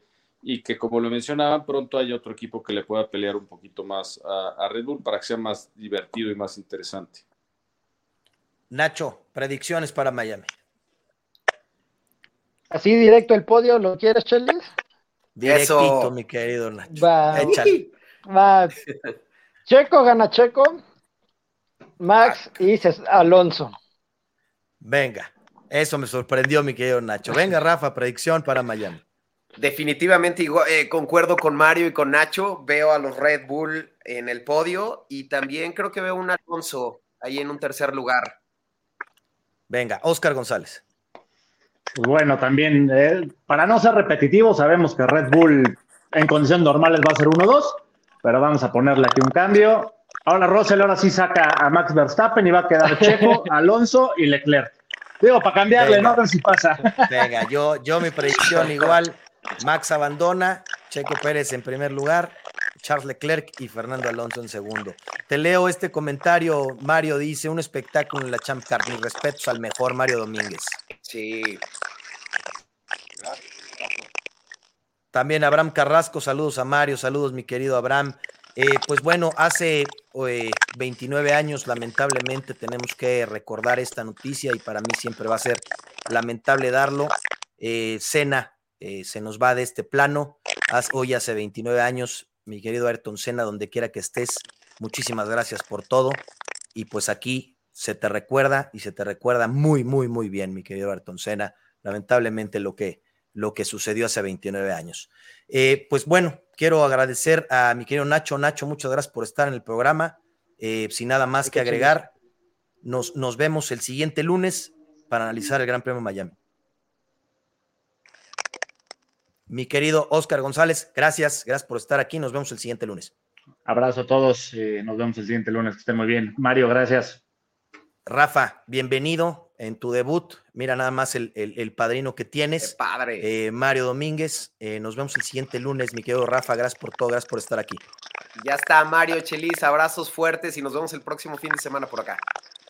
y que como lo mencionaban, pronto hay otro equipo que le pueda pelear un poquito más a, Red Bull para que sea más divertido y más interesante. Nacho, predicciones para Miami. Así directo el podio, ¿lo quieres, Chelis? Directito, mi querido Nacho. Va. Va. Checo gana Checo. Max y Alonso. Venga, eso me sorprendió, mi querido Nacho. Venga, Rafa, predicción para Miami. Definitivamente eh, concuerdo con Mario y con Nacho. Veo a los Red Bull en el podio y también creo que veo un Alonso ahí en un tercer lugar. Venga, Oscar González. Pues bueno, también, eh, para no ser repetitivo, sabemos que Red Bull en condiciones normales va a ser 1-2, pero vamos a ponerle aquí un cambio. Ahora Russell ahora sí saca a Max Verstappen y va a quedar Checo, Alonso y Leclerc. Digo, para cambiarle, ¿no? A ver si pasa. Venga, yo, yo mi predicción igual, Max abandona, Checo Pérez en primer lugar, Charles Leclerc y Fernando Alonso en segundo. Te leo este comentario, Mario dice, un espectáculo en la Champ Car, mis respetos al mejor Mario Domínguez. Sí. También Abraham Carrasco, saludos a Mario, saludos mi querido Abraham. Eh, pues bueno, hace 29 eh, años lamentablemente tenemos que recordar esta noticia y para mí siempre va a ser lamentable darlo. Eh, Cena eh, se nos va de este plano. hoy hace 29 años, mi querido Ayrton Senna, donde quiera que estés, muchísimas gracias por todo. Y pues aquí se te recuerda y se te recuerda muy, muy, muy bien, mi querido Ayrton Senna, lamentablemente lo que, lo que sucedió hace 29 años. Eh, pues bueno, quiero agradecer a mi querido Nacho. Nacho, muchas gracias por estar en el programa. Eh, sin nada más que agregar, nos, nos vemos el siguiente lunes para analizar el Gran Premio de Miami. Mi querido Oscar González, gracias, gracias por estar aquí. Nos vemos el siguiente lunes. Abrazo a todos, eh, nos vemos el siguiente lunes, que estén muy bien. Mario, gracias. Rafa, bienvenido en tu debut. Mira nada más el, padrino que tienes. Qué padre. Eh, Mario Domínguez, eh, nos vemos el siguiente lunes, mi querido Rafa. Gracias por todo, gracias por estar aquí. Ya está, Mario Chelis, abrazos fuertes y nos vemos el próximo fin de semana por acá.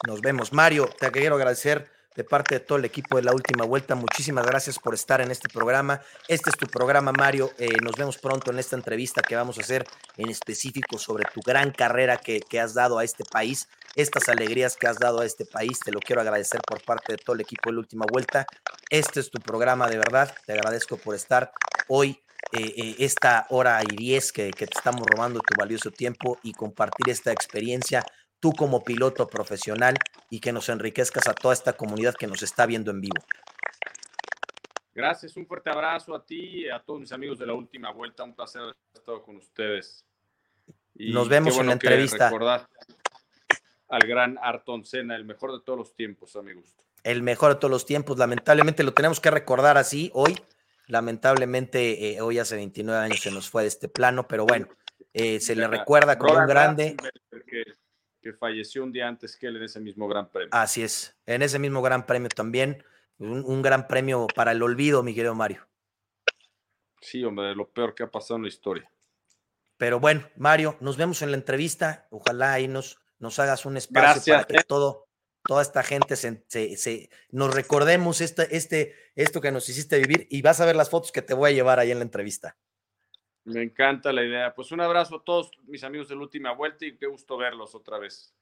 Nos vemos. Mario, te quiero agradecer de parte de todo el equipo de la última vuelta. Muchísimas gracias por estar en este programa. Este es tu programa, Mario. Eh, nos vemos pronto en esta entrevista que vamos a hacer en específico sobre tu gran carrera que, que, has dado a este país, estas alegrías que has dado a este país. Te lo quiero agradecer por parte de todo el equipo de la última vuelta. Este es tu programa, de verdad. Te agradezco por estar hoy. Eh, eh, esta hora y diez que, que te estamos robando tu valioso tiempo y compartir esta experiencia tú como piloto profesional y que nos enriquezcas a toda esta comunidad que nos está viendo en vivo. Gracias, un fuerte abrazo a ti y a todos mis amigos de la última vuelta. Un placer haber estado con ustedes. Y nos vemos en la entrevista. Recordar al gran Arton Senna, el mejor de todos los tiempos, amigos. El mejor de todos los tiempos. Lamentablemente lo tenemos que recordar así hoy. Lamentablemente eh, hoy hace 29 años se nos fue de este plano, pero bueno, eh, se le recuerda como un grande que falleció un día antes que él en ese mismo Gran Premio. Así es, en ese mismo Gran Premio también, un, gran premio para el olvido, mi querido Mario. Sí, hombre, de lo peor que ha pasado en la historia. Pero bueno, Mario, nos vemos en la entrevista. Ojalá ahí nos, nos hagas un espacio para que todo, toda esta gente se, se, nos recordemos este, este, esto que nos hiciste vivir y vas a ver las fotos que te voy a llevar ahí en la entrevista. Me encanta la idea. Pues un abrazo a todos mis amigos de la última vuelta y qué gusto verlos otra vez.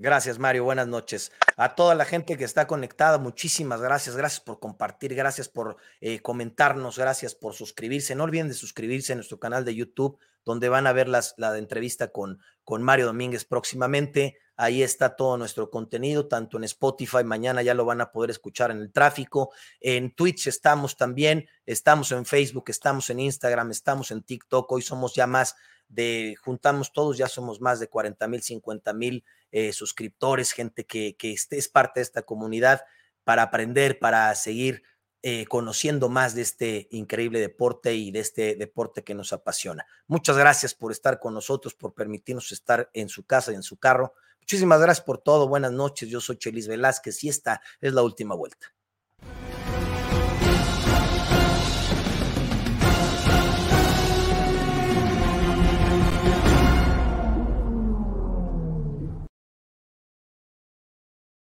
Gracias, Mario. Buenas noches. A toda la gente que está conectada, muchísimas gracias. Gracias por compartir, gracias por eh, comentarnos, gracias por suscribirse. No olviden de suscribirse a nuestro canal de YouTube, donde van a ver las, la entrevista con, con Mario Domínguez próximamente. Ahí está todo nuestro contenido, tanto en Spotify, mañana ya lo van a poder escuchar en el tráfico. En Twitch estamos también, estamos en Facebook, estamos en Instagram, estamos en TikTok. Hoy somos ya más de, juntamos todos, ya somos más de 40 mil, 50 mil eh, suscriptores, gente que, que es parte de esta comunidad para aprender, para seguir eh, conociendo más de este increíble deporte y de este deporte que nos apasiona. Muchas gracias por estar con nosotros, por permitirnos estar en su casa y en su carro. Muchísimas gracias por todo. Buenas noches. Yo soy Chelis Velázquez y esta es la última vuelta.